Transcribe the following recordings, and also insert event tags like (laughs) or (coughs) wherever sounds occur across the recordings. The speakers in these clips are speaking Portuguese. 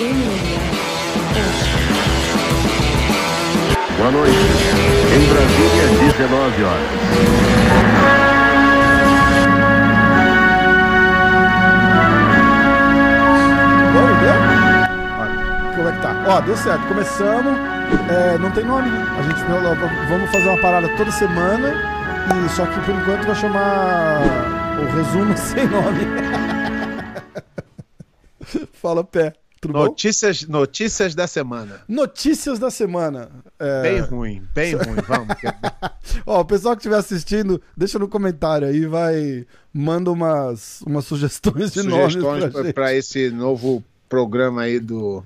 Boa noite. Em Brasília, 19 horas. Como é que tá? Ó, deu certo. Começamos. É, não tem nome. A gente vamos fazer uma parada toda semana. E só que por enquanto vai chamar o resumo (laughs) sem nome. (laughs) Fala pé. Tudo bom? Notícias, notícias da semana. Notícias da semana. É, Bem ruim, bem ruim. (laughs) Vamos. que- Ó, o pessoal que estiver assistindo, deixa no comentário aí, vai. Manda umas, umas sugestões de Sugestões para esse novo programa aí do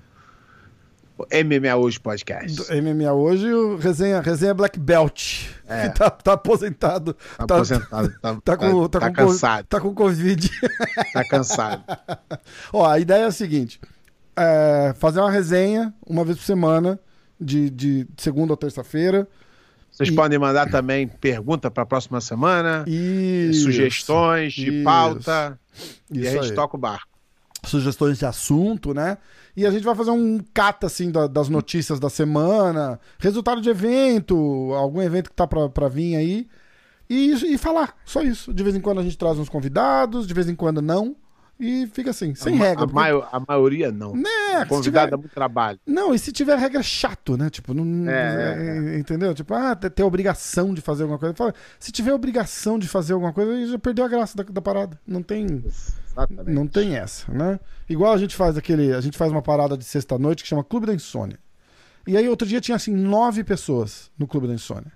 MMA Hoje Podcast. Do MMA hoje, o resenha, resenha Black Belt. É. Que tá, tá aposentado. Tá aposentado, tá, (laughs) Tá com, tá, tá com, co- cansado, Tá com Covid. tá cansado. (laughs) Ó, a ideia é a seguinte: é, fazer uma resenha uma vez por semana, de, de segunda ou terça-feira. Vocês E- podem mandar também pergunta para a próxima semana, E. sugestões de Isso. pauta, e Isso a gente aí. toca o barco. sugestões de assunto, né? E a gente vai fazer um cata, assim, da- das notícias da semana, resultado de evento, algum evento que tá pra vir aí, e, e falar, só isso. De vez em quando a gente traz uns convidados, de vez em quando não, e fica assim, sem a, regra. A, porque- maio- a maioria não. Né, convidado tiver- dá muito trabalho. Não, e se tiver regra, é chato, né? Tipo, não. É, é, Entendeu? Tipo, ah, ter ter obrigação de fazer alguma coisa. Fala, se tiver obrigação de fazer alguma coisa, aí já perdeu a graça da, da parada. Não tem. Exatamente. Não tem essa, né? Igual a gente faz aquele. A gente faz uma parada de sexta-noite que chama Clube da Insônia. E aí outro dia tinha assim nove pessoas no Clube da Insônia.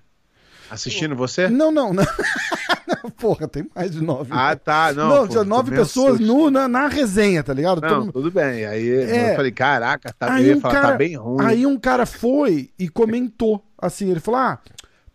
Assistindo você? Não, (laughs) não, não. Porra, tem mais de nove. Ah, tá. Não, Não, tinha nove pessoas no, na, na resenha, tá ligado? Todo Não, mundo- tudo bem. Aí É. eu falei, caraca, tá, Aí um falar, cara- tá bem ruim. Aí um cara foi e comentou assim, ele falou: "Ah,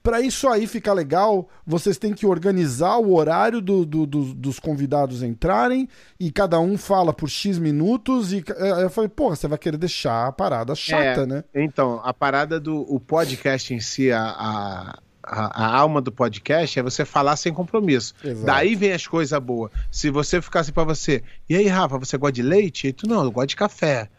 pra isso aí ficar legal, vocês têm que organizar o horário do- do- do- dos convidados entrarem e cada um fala por X minutos. E eu falei, porra, você vai querer deixar a parada chata, É, né? Então, a parada do o podcast em si, a, a, a, a alma do podcast é você falar sem compromisso. Exato. Daí vem as coisas boas. Se você ficar assim pra você, e aí, Rafa, você gosta de leite? E tu, não, eu gosto de café.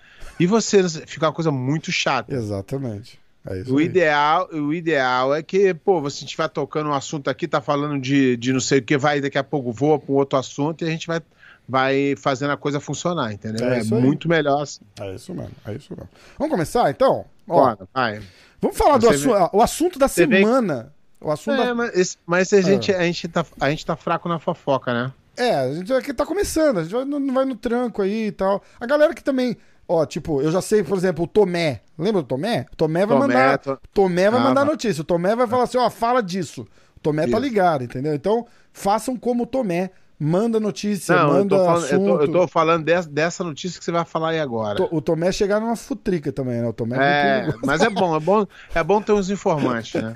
E você, fica uma coisa muito chata. Exatamente. É O aí. ideal, o ideal é que, pô, você estiver tocando um assunto aqui, tá falando de, de não sei o que, vai daqui a pouco voa para um outro assunto e a gente vai, vai fazendo a coisa funcionar, entendeu? É É, muito melhor assim. É isso mesmo, é isso mesmo. Vamos começar então? Ó, Bora, vai. vamos falar do Você assunto, o assunto da Você vê- semana. O assunto É, da... mas, mas a, gente, a, gente tá, a gente tá fraco na fofoca, né? É, a gente aqui tá começando, a gente vai no, vai no tranco aí e tal. A galera que também, ó, tipo, eu já sei, por exemplo, o Tomé. Lembra do Tomé? Tomé vai Tomé, mandar. to- Tomé vai Ah, mandar notícia. O Tomé vai falar assim, ó, fala disso. O Tomé tá Isso. ligado, entendeu? Então, façam como o Tomé. Manda notícia, Não, eu manda tô, falando, eu, assunto. tô, eu tô falando des- dessa notícia que você vai falar aí agora. O Tomé chegar numa futrica também, né? O Tomé é, É, (laughs) mas é bom, é bom, é bom ter uns informantes, né?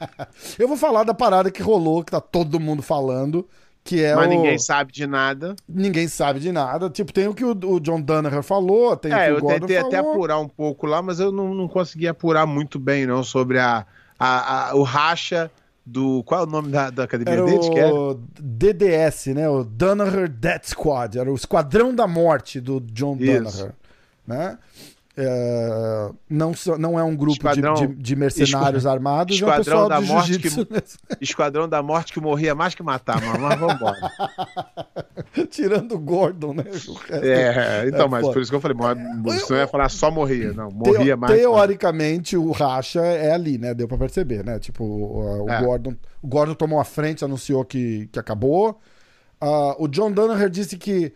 (laughs) Eu vou falar da parada que rolou, que tá todo mundo falando, que é mas o... ninguém sabe de nada. Ninguém sabe de nada. Tipo, tem o que o, o John Danaher falou, tem o É, que o eu Gordon tentei até falou. apurar um pouco lá, mas eu não, não consegui apurar muito bem, não, sobre a, a- a- o racha do. Qual é o nome da, da academia Era deles? Que é? o DDS, né? O Danaher Death Squad. Era o Esquadrão da Morte do John Isso. Danaher. Né? É, não, não é um grupo de- Esquadrão- de, de mercenários Esqua- armados, é um Esquadrão da Morte jiu-jitsu (laughs) Esquadrão da Morte que morria mais que matar, mas, mas vambora. (laughs) Tirando o Gordon, né? O resto- É, então, É mas por isso que eu falei, mas você não ia falar só morria, não, morria mais. Teoricamente, o racha é ali, né? Deu pra perceber, né? Tipo, o, o É. Gordon, o Gordon tomou a frente, anunciou que, que acabou. Ah, o John Danaher disse que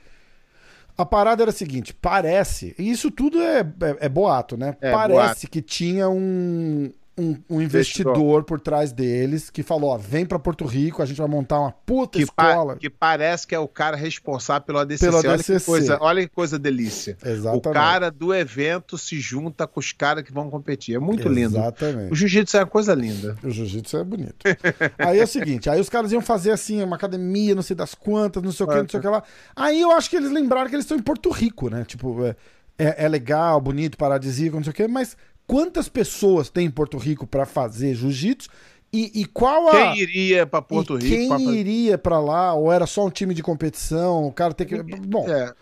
a parada era a seguinte: parece, e isso tudo é, é, é boato, né? É, parece boato. que tinha um, um, um Investidor. investidor por trás deles que falou: ó, vem pra Porto Rico, a gente vai montar uma puta que, pa- escola. que parece que é o cara responsável pelo ADCC. Pelo olha, ADCC. Que coisa, olha que coisa delícia. Exatamente. O cara do evento se junta com os caras que vão competir. É muito lindo. Exatamente. O jiu-jitsu é uma coisa linda. O jiu-jitsu é bonito. (laughs) aí é o seguinte, aí os caras iam fazer assim, uma academia, não sei das quantas, não sei o que, não sei o que lá. Aí eu acho que eles lembraram que eles estão em Porto Rico, né? Tipo, é, é, é legal, bonito, paradisíaco, não sei o que, mas quantas pessoas tem em Porto Rico pra fazer jiu-jitsu? E, e qual a. Quem iria pra Porto Rico? quem pra iria pra lá? Ou era só um time de competição? O cara tem que. Bom, É.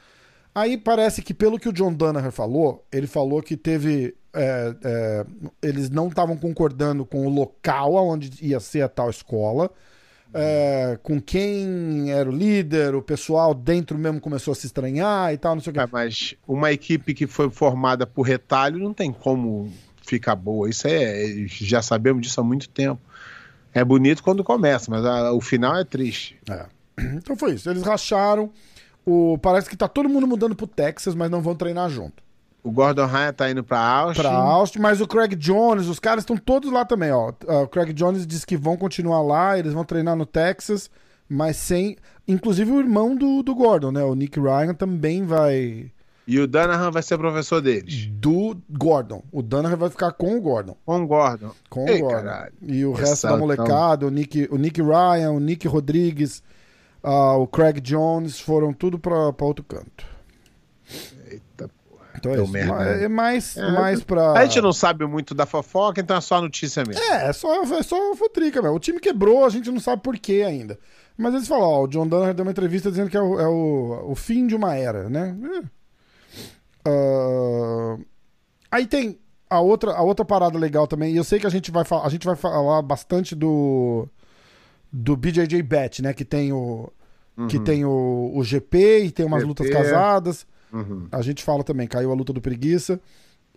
Aí parece que, pelo que o John Danaher falou, ele falou que teve. é, é, eles não estavam concordando com o local onde ia ser a tal escola, é, com quem era o líder, o pessoal dentro mesmo começou a se estranhar e tal, não sei o que. É, mas uma equipe que foi formada por retalho não tem como ficar boa. Isso é. Já sabemos disso há muito tempo. É bonito quando começa, mas a- o final é triste. É. Então foi isso. Eles racharam. O, parece que tá todo mundo mudando pro Texas, mas não vão treinar junto. O Gordon Ryan tá indo pra Austin. Pra Austin, mas o Craig Jones, os caras estão todos lá também, ó. Ah, O Craig Jones diz que vão continuar lá, eles vão treinar no Texas, mas sem. Inclusive o irmão do, do Gordon, né? O Nick Ryan também vai. E o Danahan vai ser professor deles. Do Gordon. O Danaher vai ficar com o Gordon. Com o Gordon. Com Ei, o Gordon. caralho. E o Essa resto da tão- molecada, o, Nick, o Nick Ryan, o Nick Rodrigues, ah, o Craig Jones, foram tudo pra, pra outro canto. Então é isso. merda, né? É mais, É, mais pra. A gente não sabe muito da fofoca, então é só notícia mesmo. É, é só, é só fotrica, velho. O time quebrou, a gente não sabe por quê ainda. Mas eles falam, ó, o John Dunner deu uma entrevista dizendo que é o, é o, o fim de uma era, né? Ah, aí tem a outra, a outra parada legal também, e eu sei que a gente vai, fa- a gente vai falar bastante do do BJJ Bet, né? Que tem o que tem o, o GP e tem umas GP. lutas casadas. Uhum. A gente fala também, caiu a luta do preguiça.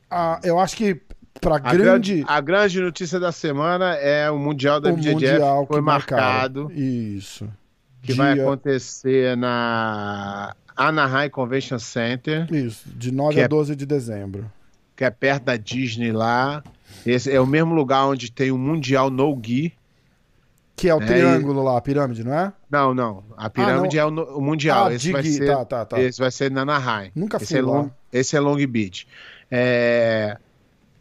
Ah, eu acho que pra A grande grande, a grande notícia da semana é o Mundial da o BJJF mundial foi marcado. Isso. que Dia- vai acontecer na Anaheim Convention Center, Isso, de 9 Que a é- 12 de dezembro. que é perto da Disney lá. Esse é o mesmo lugar onde tem o Mundial No Gi. Que é o É, triângulo lá, a pirâmide, não é? Não, não. A pirâmide é o, o Mundial. Ah, esse, vai ser, tá, tá, tá. esse vai ser na Anaheim. Nunca esse fui é lá. Long, esse é Long Beach. É,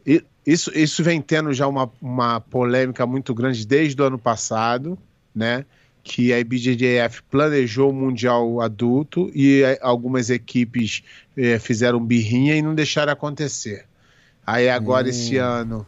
e- isso, isso vem tendo já uma, uma polêmica muito grande desde o ano passado, né? Que a IBJJF planejou o Mundial adulto e eh, algumas equipes eh, fizeram birrinha e não deixaram acontecer. Aí agora, Hum. esse ano,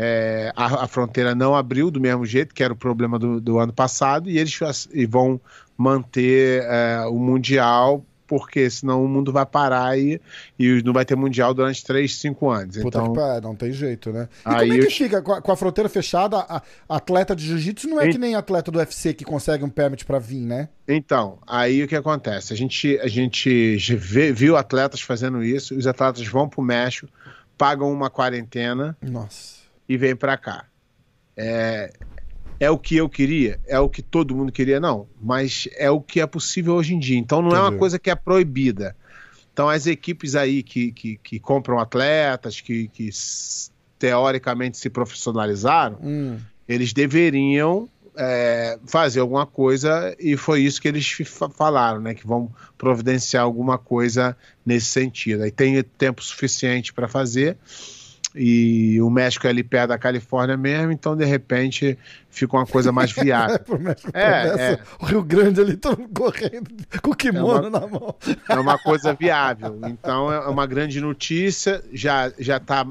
eh, a, a fronteira não abriu do mesmo jeito, que era o problema do, do ano passado, e eles e vão manter eh, o Mundial, porque senão o mundo vai parar e, e não vai ter Mundial durante 3, 5 anos. Puta então, não tem jeito, né? E Aí como é que eu- fica com a, com a fronteira fechada? A, atleta de jiu-jitsu não é Em- que nem atleta do UFC que consegue um permit pra vir, né? Então, aí o que acontece? A gente, a gente vê- viu atletas fazendo isso, os atletas vão pro México, pagam uma quarentena Nossa. E vêm para cá. É, é o que eu queria? É o que todo mundo queria? Não, mas é o que é possível hoje em dia. Então não é uma coisa que é proibida. Então as equipes aí que, que, que compram atletas, que, que teoricamente se profissionalizaram, Hum. eles deveriam é, fazer alguma coisa e foi isso que eles fa- falaram, né? Que vão providenciar alguma coisa nesse sentido. Aí tem tempo suficiente para fazer e o México é ali perto da Califórnia mesmo, então de repente fica uma coisa mais (laughs) É, viável. É, atravessa é. o Rio Grande ali, todo correndo com o kimono É uma- na mão. É uma coisa viável. Então é uma grande notícia. Já já está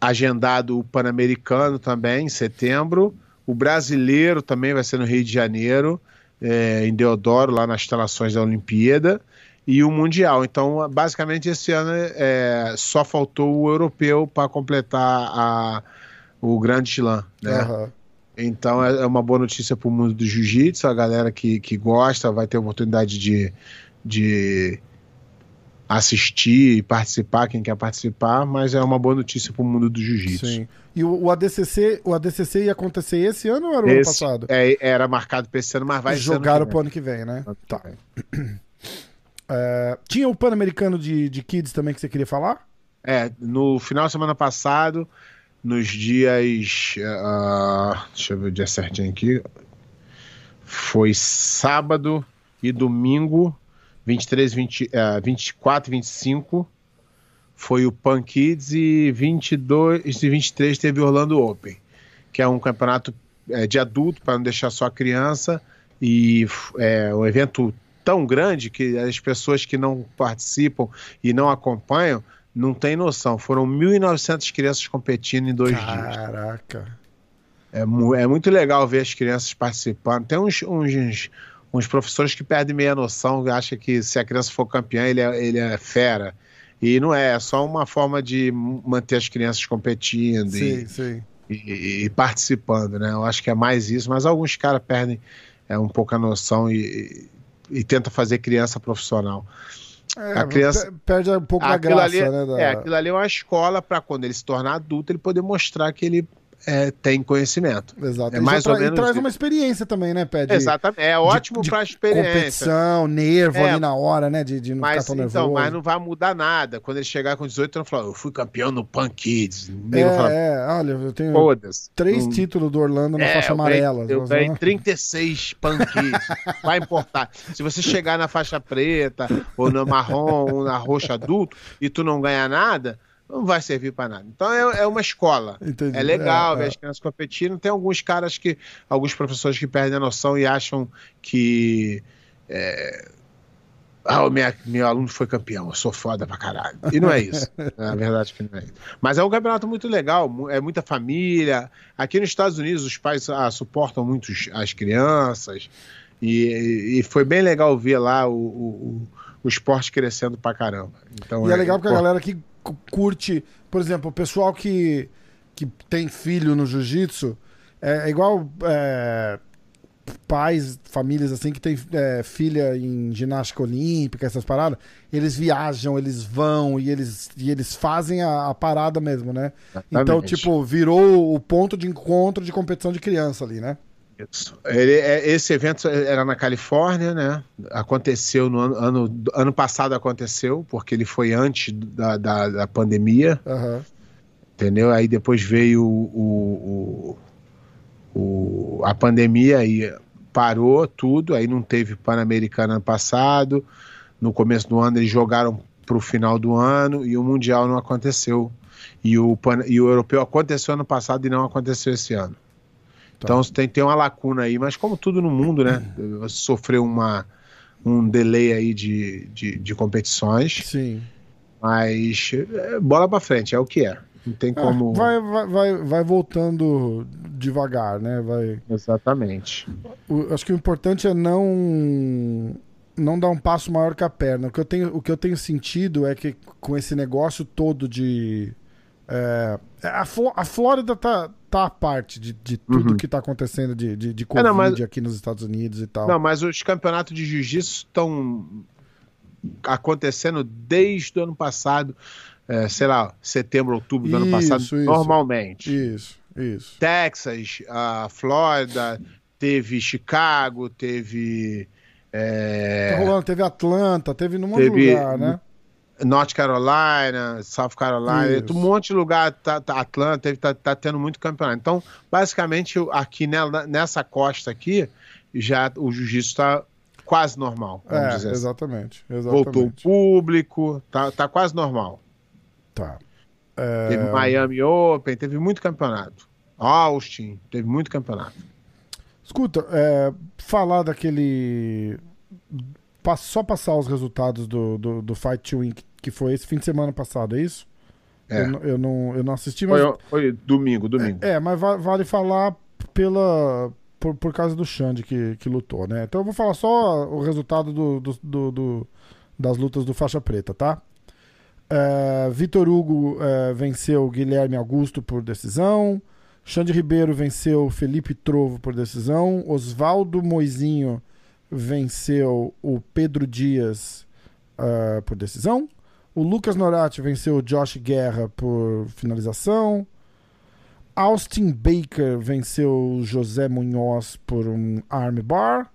agendado o Pan-Americano também em setembro. O brasileiro também vai ser no Rio de Janeiro, é, em Deodoro, lá nas instalações da Olimpíada. E o Mundial. Então, basicamente, esse ano é, só faltou o europeu para completar a, o Grande Slam. Né? Aham. Então é é uma boa notícia para o mundo do jiu-jitsu. A galera que, que gosta vai ter a oportunidade de, de assistir e participar, quem quer participar, mas é uma boa notícia para o mundo do jiu-jitsu. Sim. E o, o ADCC, o ADCC ia acontecer esse ano ou era o ano Esse passado? é, era marcado para esse ano, mas vai ser ano Jogaram pro vem. ano que vem, né? Ano Tá. (clears throat) É, tinha o Pan-Americano de, de Kids também que você queria falar? É, no final de semana passado, nos dias. ah, deixa eu ver o dia certinho aqui. Foi sábado e domingo, 23, 20, ah, 24 e 25. Foi o Pan Kids e 22 e 23 teve o Orlando Open, que é um campeonato eh, de adulto para não deixar só a criança. E é um evento tão grande que as pessoas que não participam e não acompanham não têm noção. Foram 1.900 crianças competindo em dois dias. Caraca. É, é muito legal ver as crianças participando. Tem uns, uns, uns professores que perdem meia noção, acham que se a criança for campeã, ele é, ele é fera. E não é, é só uma forma de manter as crianças competindo Sim, e, sim. e- e participando, né? Eu acho que é mais isso, mas alguns caras perdem é, um pouco a noção e, e, tenta fazer criança profissional. É, A criança- pe- Perde um pouco da graça, ali, né? da- é, aquilo ali é uma escola para quando ele se tornar adulto, ele poder mostrar que ele é, tem conhecimento. Exato. é mais já ou tra- e menos traz isso. uma experiência também, né, Pé? De, Exatamente. É ótimo de para experiência. competição, nervo É. ali na hora, né? De, de não Mas, ficar tão então, nervoso. mas não vai mudar nada. Quando ele chegar com 18 anos, falar, eu fui campeão no Pan Kids. Nego fala, É, é, olha, eu tenho três Não- títulos do Orlando na É, faixa amarela. Eu ganhei vamos- 36 Pan Kids. vai importar. Se você chegar na faixa preta, ou na marrom, ou na roxa adulto, e tu não ganhar nada, não vai servir para nada. Então é, é uma escola. Entendi. É legal É, ver é. as crianças competindo. Tem alguns caras que. Alguns professores que perdem a noção e acham que. é, ah, o minha, meu aluno foi campeão, eu sou foda pra caralho. E não é isso. (laughs) Na verdade que não é isso. Mas é um campeonato muito legal, é muita família. Aqui nos Estados Unidos os pais ah, suportam muito as crianças. E, e foi bem legal ver lá o, o, o- o esporte crescendo pra caramba. Então, E é legal porque a galera que curte, por exemplo, o pessoal que, que tem filho no jiu-jitsu, é, é igual é, pais, famílias assim, que tem é, filha em ginástica olímpica, essas paradas, eles viajam, eles vão e eles, e eles fazem a, a parada mesmo, né? Então, Exatamente. tipo, virou o ponto de encontro de competição de criança ali, né? Isso. Ele- é- esse evento era na Califórnia, né? Aconteceu no ano, ano, ano passado aconteceu, porque ele foi antes da, da, da pandemia, Aham. entendeu? Aí depois veio o, o, o- a pandemia e parou tudo, aí não teve Pan-Americano ano passado. No começo do ano eles jogaram para o final do ano e o Mundial não aconteceu. E o, Pan- e o Europeu aconteceu ano passado e não aconteceu esse ano. Então tem, tem uma lacuna aí, mas como tudo no mundo, né? (clears throat) Sofreu uma, um delay aí de, de, de competições, Sim. mas é, bola pra frente, é o que é. Não tem Ah, como. vai, vai, vai, vai voltando devagar, né? Vai. Exatamente. O- acho que o importante é não não dar um passo maior que a perna. O que eu tenho, o que eu tenho sentido é que com esse negócio todo de é, a, Flo- a Flórida tá, tá à parte de, de tudo Uhum. que tá acontecendo de, de, de É, Covid não, mas- aqui nos Estados Unidos e tal. Não, mas os campeonatos de jiu-jitsu estão acontecendo desde o ano passado, é, sei lá, setembro, outubro do ano passado, Isso, isso. normalmente. Isso, isso. Texas, a Flórida, teve Chicago, teve. é, Tá rolando, teve Atlanta, teve num monte de lugar, né? North Carolina, South Carolina, Isso. um monte de lugar, tá, tá- Atlanta, teve, tá, tendo muito campeonato. Então, basicamente, aqui nessa costa aqui, já o jiu-jitsu está quase normal, vamos É, dizer assim. exatamente, exatamente. Voltou o público, tá, tá quase normal. Tá. Teve Miami Open, teve muito campeonato. Austin, teve muito campeonato. Escuta, é, falar daquele. Só passar os resultados do, do, do Fight to Win, que- foi esse fim de semana passado, é isso? É. Eu, não- eu, não, eu não assisti, mas. Foi, foi domingo, domingo. É, mas va- vale falar pela. Por, por causa do Xande que, que lutou, né? Então eu vou falar só o resultado do, do- do- do- das lutas do faixa preta, tá? É, Vitor Hugo é, venceu Guilherme Augusto por decisão. Xande Ribeiro venceu Felipe Trovo por decisão. Oswaldo Moizinho venceu o Pedro Dias é, por decisão. O Lucas Norati venceu o Josh Guerra por finalização. Austin Baker venceu o José Munhoz por um armbar.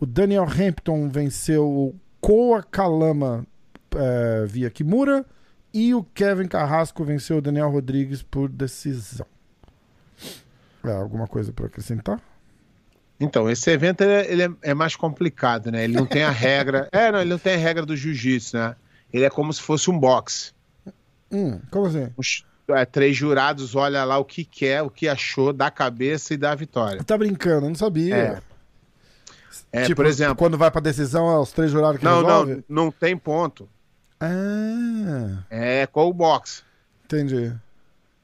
O Daniel Hampton venceu o Koa Kalama eh, via Kimura. E o Kevin Carrasco venceu o Daniel Rodrigues por decisão. É, alguma coisa para acrescentar? Então, esse evento ele é, ele é- é mais complicado, né? Ele não tem a (laughs) regra. É, não, ele não tem a regra do jiu-jitsu, né? Ele é como se fosse um boxe. Hum, como assim? Os é, três jurados olham lá o que quer, o que achou da cabeça e da vitória. Tá brincando, eu não sabia. É. É, tipo, por exemplo, quando vai pra decisão, é os três jurados que não, resolvem? não, não tem ponto. Ah, É com o boxe. entendi.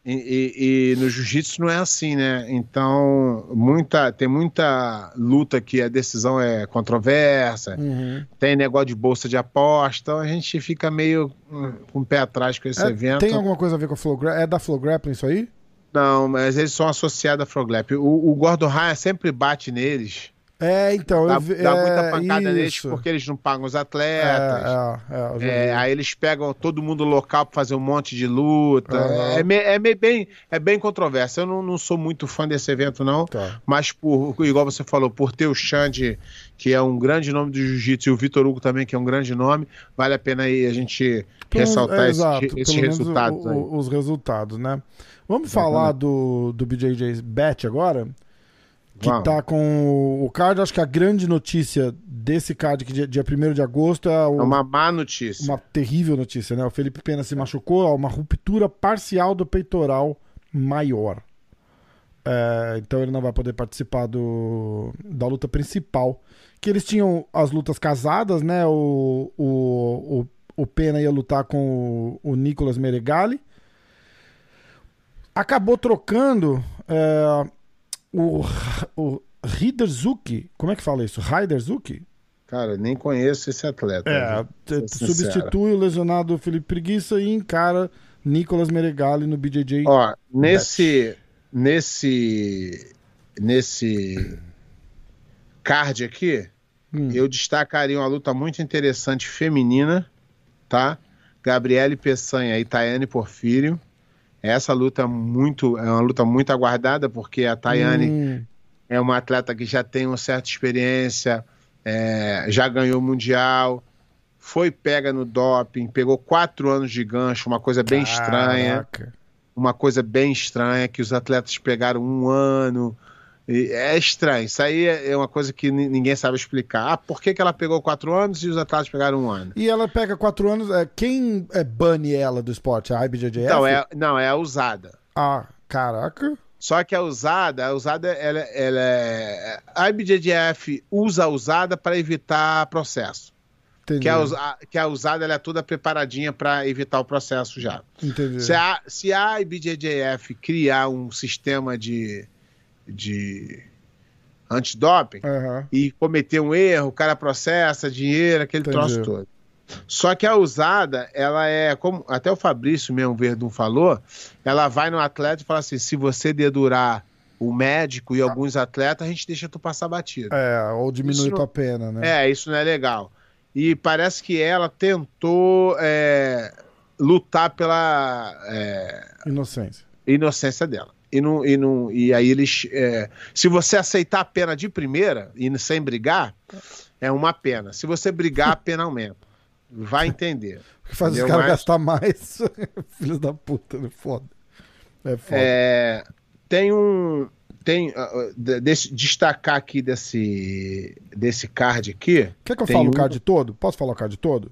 E, e, e no jiu-jitsu não é assim, né? Então, muita, tem muita luta que a decisão é controversa, Uhum. tem negócio de bolsa de aposta, então a gente fica meio hum, com o pé atrás com esse É, evento. tem alguma coisa a ver com a Flow Grappling? É da Flow Grappling isso aí? Não, mas eles são associados a Froglap. O, o Gordon Ryan sempre bate neles, É, então. dá, eu vi, dá é, muita pancada neles isso. porque eles não pagam os atletas. é, é, É, aí eles pegam todo mundo local pra fazer um monte de luta. É, me- é bem, é bem controverso. Eu não, não sou muito fã desse evento, não. Tá. Mas, por, igual você falou, por ter o Xande, que é um grande nome do jiu-jitsu, e o Vitor Hugo também, que é um grande nome, vale a pena aí a gente Pelo- ressaltar é, esse- exato, esses menos resultados o- os resultados, né? Vamos Exatamente. falar do, do BJJ Bet agora? Que Vamos. tá com o card. Acho que a grande notícia desse card, que dia, dia 1 de agosto, é, o- É uma má notícia. uma terrível notícia, né? O Felipe Pena se machucou, ó, uma ruptura parcial do peitoral maior. É, então ele não vai poder participar do, da luta principal. Que eles tinham as lutas casadas, né? O, o, o, o Pena ia lutar com o, o Nicolas Meregali. Acabou trocando é, o, o Hiderzuki. Como é que fala isso? Hiderzuki? Cara, nem conheço esse atleta. É, substitui o lesionado Felipe Preguiça e encara Nicolas Meregali no BJJ. Ó, nesse. Nesse. Nesse. Card aqui, Hum. eu destacaria uma luta muito interessante feminina, tá? Gabriele Peçanha e Tayane Porfírio. Essa luta é muito, é uma luta muito aguardada, porque a Tayane Hum, é uma atleta que já tem uma certa experiência, é, já ganhou mundial, foi pega no doping, pegou quatro anos de gancho, uma coisa bem estranha, caraca. uma coisa bem estranha que os atletas pegaram um ano. É estranho, isso aí é é uma coisa que ni- ninguém sabe explicar. Ah, por que, que ela pegou quatro anos e os atletas pegaram um ano? E ela pega quatro anos. É, quem é bane ela do esporte? A IBJJF? Não, é, não, é a usada. Ah, caraca. Só que a usada, a usada, ela, ela é. A IBJJF usa a usada para evitar processo. Entendi. Que a, que a usada ela é toda preparadinha para evitar o processo já. Entendi. Se a, se a IBJJF criar um sistema de, de antidoping Aham. e cometer um erro, o cara processa dinheiro, aquele Entendi. troço todo. Só que a usada, ela é, como até o Fabrício mesmo Verdun falou, ela vai no atleta e fala assim: se você dedurar o médico e alguns atletas, a gente deixa tu passar batido. É, ou diminui tua pena, né? É, isso não é legal. E parece que ela tentou é, lutar pela é, Inocência. inocência dela. E, não, e, não, e aí eles. é, se você aceitar a pena de primeira e sem brigar, é uma pena. Se você brigar, a pena aumenta. Vai entender. (laughs) O faz os caras Mas- gastar mais. (laughs) Filhos da puta, né? Foda. É foda. É, tem um. Tem, uh, de- desse- destacar aqui desse, desse card aqui. Quer que eu fale o um- card todo? Posso falar o card todo?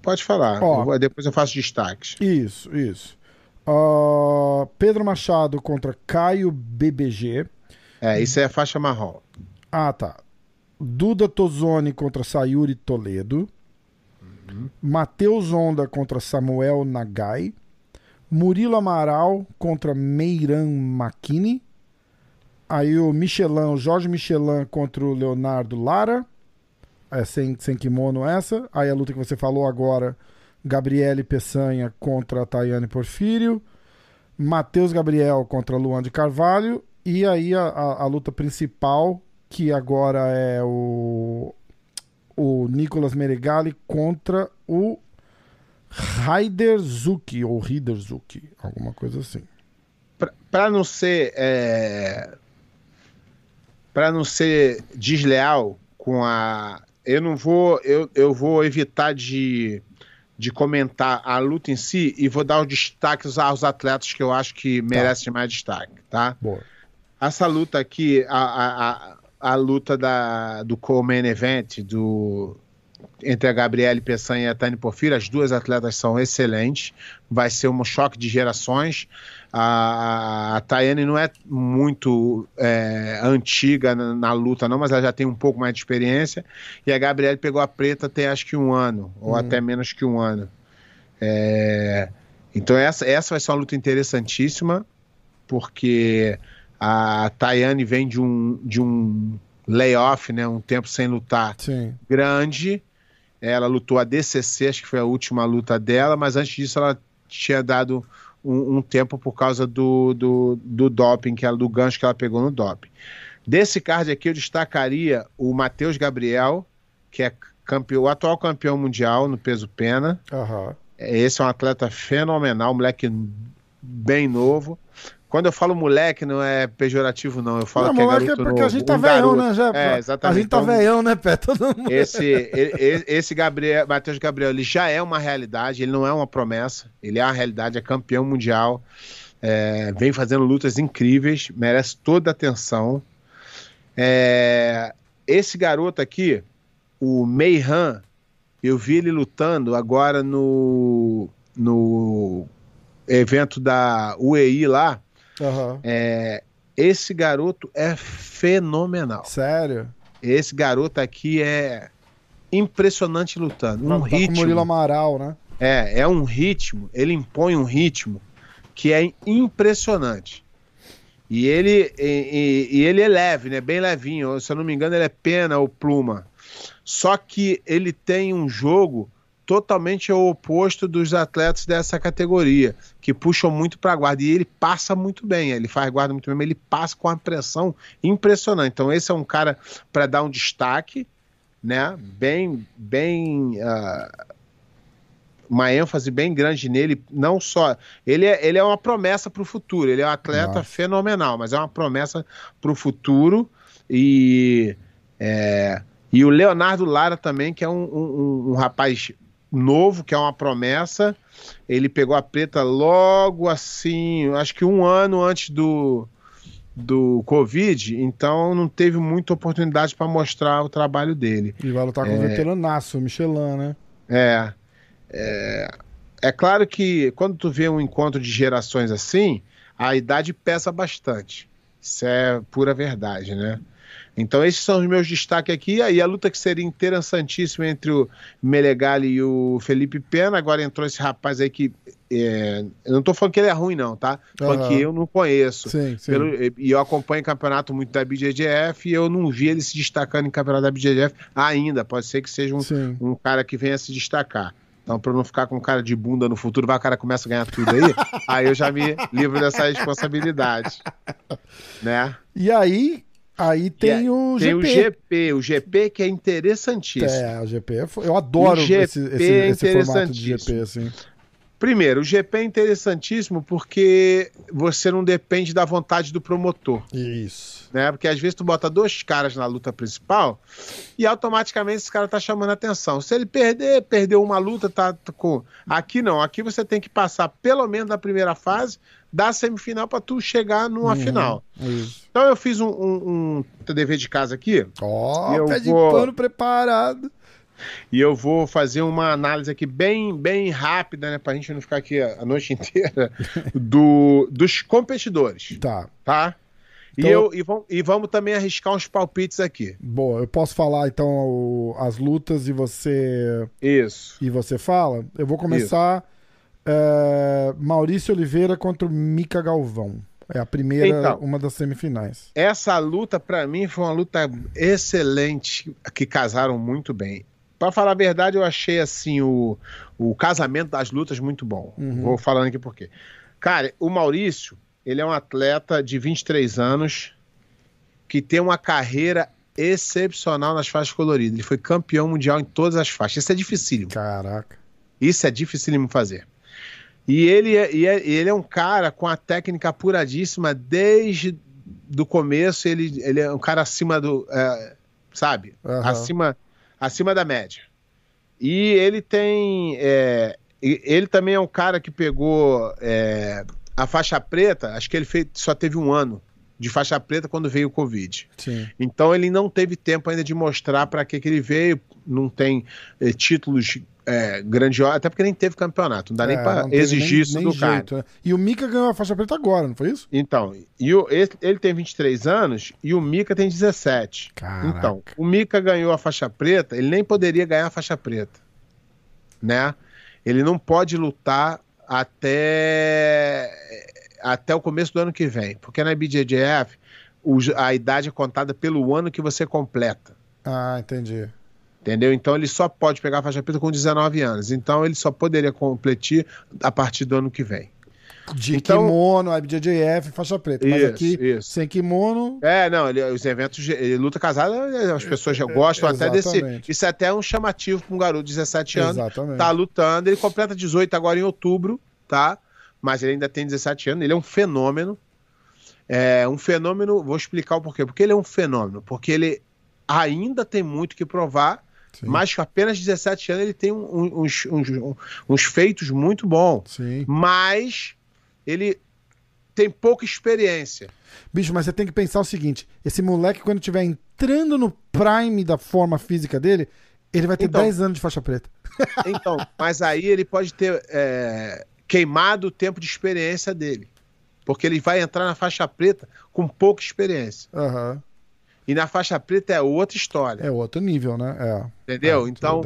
Pode falar. Ó. eu vou- depois eu faço destaques. Isso, isso. Ah, Pedro Machado contra Caio BBG. É, isso é faixa marrom. Ah, tá. Duda Tozoni contra Sayuri Toledo. Matheus Onda contra Samuel Nagai. Murilo Amaral contra Meiran Makini. Aí o Michelin, o Jorge Michelin contra o Leonardo Lara. É, sem, sem kimono essa. Aí a luta que você falou agora, Gabriele Peçanha contra Tayane Porfírio. Matheus Gabriel contra Luan de Carvalho. E aí a, a- a luta principal, que agora é o, o Nicolas Meregali contra o Raider Zuki, ou Rider Zuki, alguma coisa assim. Para não ser. É, para não ser desleal com a. Eu não vou. Eu, eu vou evitar de, de comentar a luta em si e vou dar os destaques aos atletas que eu acho que merecem mais destaque, tá? Boa. Essa luta aqui, a, a, a, a luta da, do co-main event do, entre a Gabriele Peçanha e a Tani Porfírio, as duas atletas são excelentes. Vai ser um choque de gerações. A, a, Tayane não é muito é, antiga na, na, luta, não, mas ela já tem um pouco mais de experiência. E a Gabriele pegou a preta tem acho que um ano, ou Hum. até menos que um ano. É, Então essa, essa vai ser uma luta interessantíssima, porque a Tayane vem de um, de um layoff, né, um tempo sem lutar Sim. grande. Ela lutou a DCC, acho que foi a última luta dela, mas antes disso ela tinha dado um, um tempo por causa do, do, do doping, que ela, do gancho que ela pegou no doping. Desse card aqui eu destacaria o Matheus Gabriel, que é campeão, o atual campeão mundial no peso pena. Aham. Esse é um atleta fenomenal, um moleque bem novo. Quando eu falo moleque, não é pejorativo, não. Eu falo Não, que é é garoto porque novo, a gente tá um velhão, garoto. né? Já, É, exatamente. A gente tá Então, velhão, né, Pé? Todo mundo. esse, (laughs) esse Gabriel, Matheus Gabriel, ele já é uma realidade, ele não é uma promessa, ele é uma realidade, é campeão mundial, é, vem fazendo lutas incríveis, merece toda a atenção. É, esse garoto aqui, o Meihan, eu vi ele lutando agora no, no evento da UEI lá. Aham. É, esse garoto é fenomenal. Sério? Esse garoto aqui é impressionante lutando. Um Tá com ritmo. Murilo Amaral, né? É, é um ritmo. Ele impõe um ritmo que é impressionante. E ele, e, e- e ele é leve, né? Bem levinho. Se eu não me engano, ele é pena ou pluma. Só que ele tem um jogo totalmente ao oposto dos atletas dessa categoria, que puxam muito para guarda. E ele passa muito bem, ele faz guarda muito bem, mas ele passa com uma pressão impressionante. Então, esse é um cara para dar um destaque, né? Bem, bem. ah, uma ênfase bem grande nele, não só. Ele é, ele é uma promessa para o futuro, ele é um atleta Nossa. fenomenal, mas é uma promessa para o futuro. E, é, e o Leonardo Lara também, que é um, um- um rapaz novo, que é uma promessa. Ele pegou a preta logo assim, acho que um ano antes do, do Covid, então não teve muita oportunidade para mostrar o trabalho dele. E vai lutar com o veteranaço, Michelin, né? É, é. É claro que quando tu vê um encontro de gerações assim, a idade pesa bastante. Isso é pura verdade, né? Então esses são os meus destaques aqui. Aí a luta que seria interessantíssima entre o Melegali e o Felipe Pena. Agora entrou esse rapaz aí que. é, eu não tô falando que ele é ruim, não, tá? Falando que eu não conheço. Sim, sim. Pelo- e eu acompanho o campeonato muito da BJJF e eu não vi ele se destacando em campeonato da BJJF ainda. Pode ser que seja um, Sim. um cara que venha se destacar. Então, para não ficar com cara de bunda no futuro, vai o cara começa a ganhar tudo aí, (laughs) aí eu já me livro dessa responsabilidade. Né? E aí, aí tem aí o Tem GP. o GP, o GP que é interessantíssimo. É, o GP. é Eu adoro GP esse, esse, é esse formato de. GP, assim. Primeiro, o GP é interessantíssimo porque você não depende da vontade do promotor. Isso. né? Porque às vezes tu bota dois caras na luta principal e automaticamente esse cara tá chamando a atenção. Se ele perder, perdeu uma luta, tá tá com. Aqui não, aqui você tem que passar pelo menos da primeira fase da semifinal para tu chegar numa Uhum. final. Isso. Então eu fiz um, um, um dever de casa aqui Ó, Eu pé de vou- pano preparado. e eu vou fazer uma análise aqui bem, bem rápida, né? Pra gente não ficar aqui a noite (laughs) inteira, do, dos competidores, Tá. tá? E, Então- eu, e, vamos, e vamos também arriscar uns palpites aqui. Boa, eu posso falar então o- as lutas e você Isso. e você fala? Eu vou começar é, Maurício Oliveira contra o Mica Galvão. É a primeira, Então. uma das semifinais. Essa luta, pra mim, foi uma luta excelente, que casaram muito bem. Pra falar a verdade, eu achei assim o, o casamento das lutas muito bom. Uhum. Vou falando aqui por quê. Cara, o Maurício, ele é um atleta de 23 anos que tem uma carreira excepcional nas faixas coloridas. Ele foi campeão mundial em todas as faixas. Isso é dificílimo. Caraca. Isso é dificílimo fazer. E ele é, e é- ele é um cara com a técnica apuradíssima desde do começo. Ele, ele é um cara acima do. é, sabe? Aham. Acima, acima da média. E ele tem. é, ele também é um cara que pegou é, a faixa preta, acho que ele fez, só teve um ano de faixa preta quando veio o Covid. Sim. Então ele não teve tempo ainda de mostrar para que, que ele veio, não tem eh, títulos eh, grandiosos, até porque nem teve campeonato, não dá nem É, para não teve exigir nem- isso nem do cara. jeito, né? E o Mika ganhou a faixa preta agora, não foi isso? Então, e o, ele, ele tem 23 anos e o Mika tem 17. Caraca. Então, o Mika ganhou a faixa preta, ele nem poderia ganhar a faixa preta, né? Ele não pode lutar até, até o começo do ano que vem. Porque na IBJJF a idade é contada pelo ano que você completa. Ah, entendi. Entendeu? Então ele só pode pegar a faixa preta com 19 anos. Então ele só poderia competir a partir do ano que vem. De Então- kimono, IBJJF, faixa preta. Mas Isso, aqui, isso. sem kimono. É, não, ele- os eventos, ele luta casada, as pessoas já gostam até desse. Isso é até um chamativo para um garoto de 17 anos. Exatamente. Tá lutando, ele completa 18 agora em outubro, tá? Mas ele ainda tem 17 anos, ele é um fenômeno. É um fenômeno, vou explicar o porquê. Porque ele é um fenômeno, porque ele ainda tem muito que provar, Sim. mas com apenas 17 anos ele tem uns, uns, uns feitos muito bons. Sim. Mas ele tem pouca experiência. Bicho, mas você tem que pensar o seguinte: esse moleque, quando estiver entrando no prime da forma física dele, ele vai ter Então. 10 anos de faixa preta. (laughs) Então, mas aí ele pode ter é, queimado o tempo de experiência dele. Porque ele vai entrar na faixa preta com pouca experiência. Aham. E na faixa preta é outra história. É outro nível, né? É. Entendeu? É, então,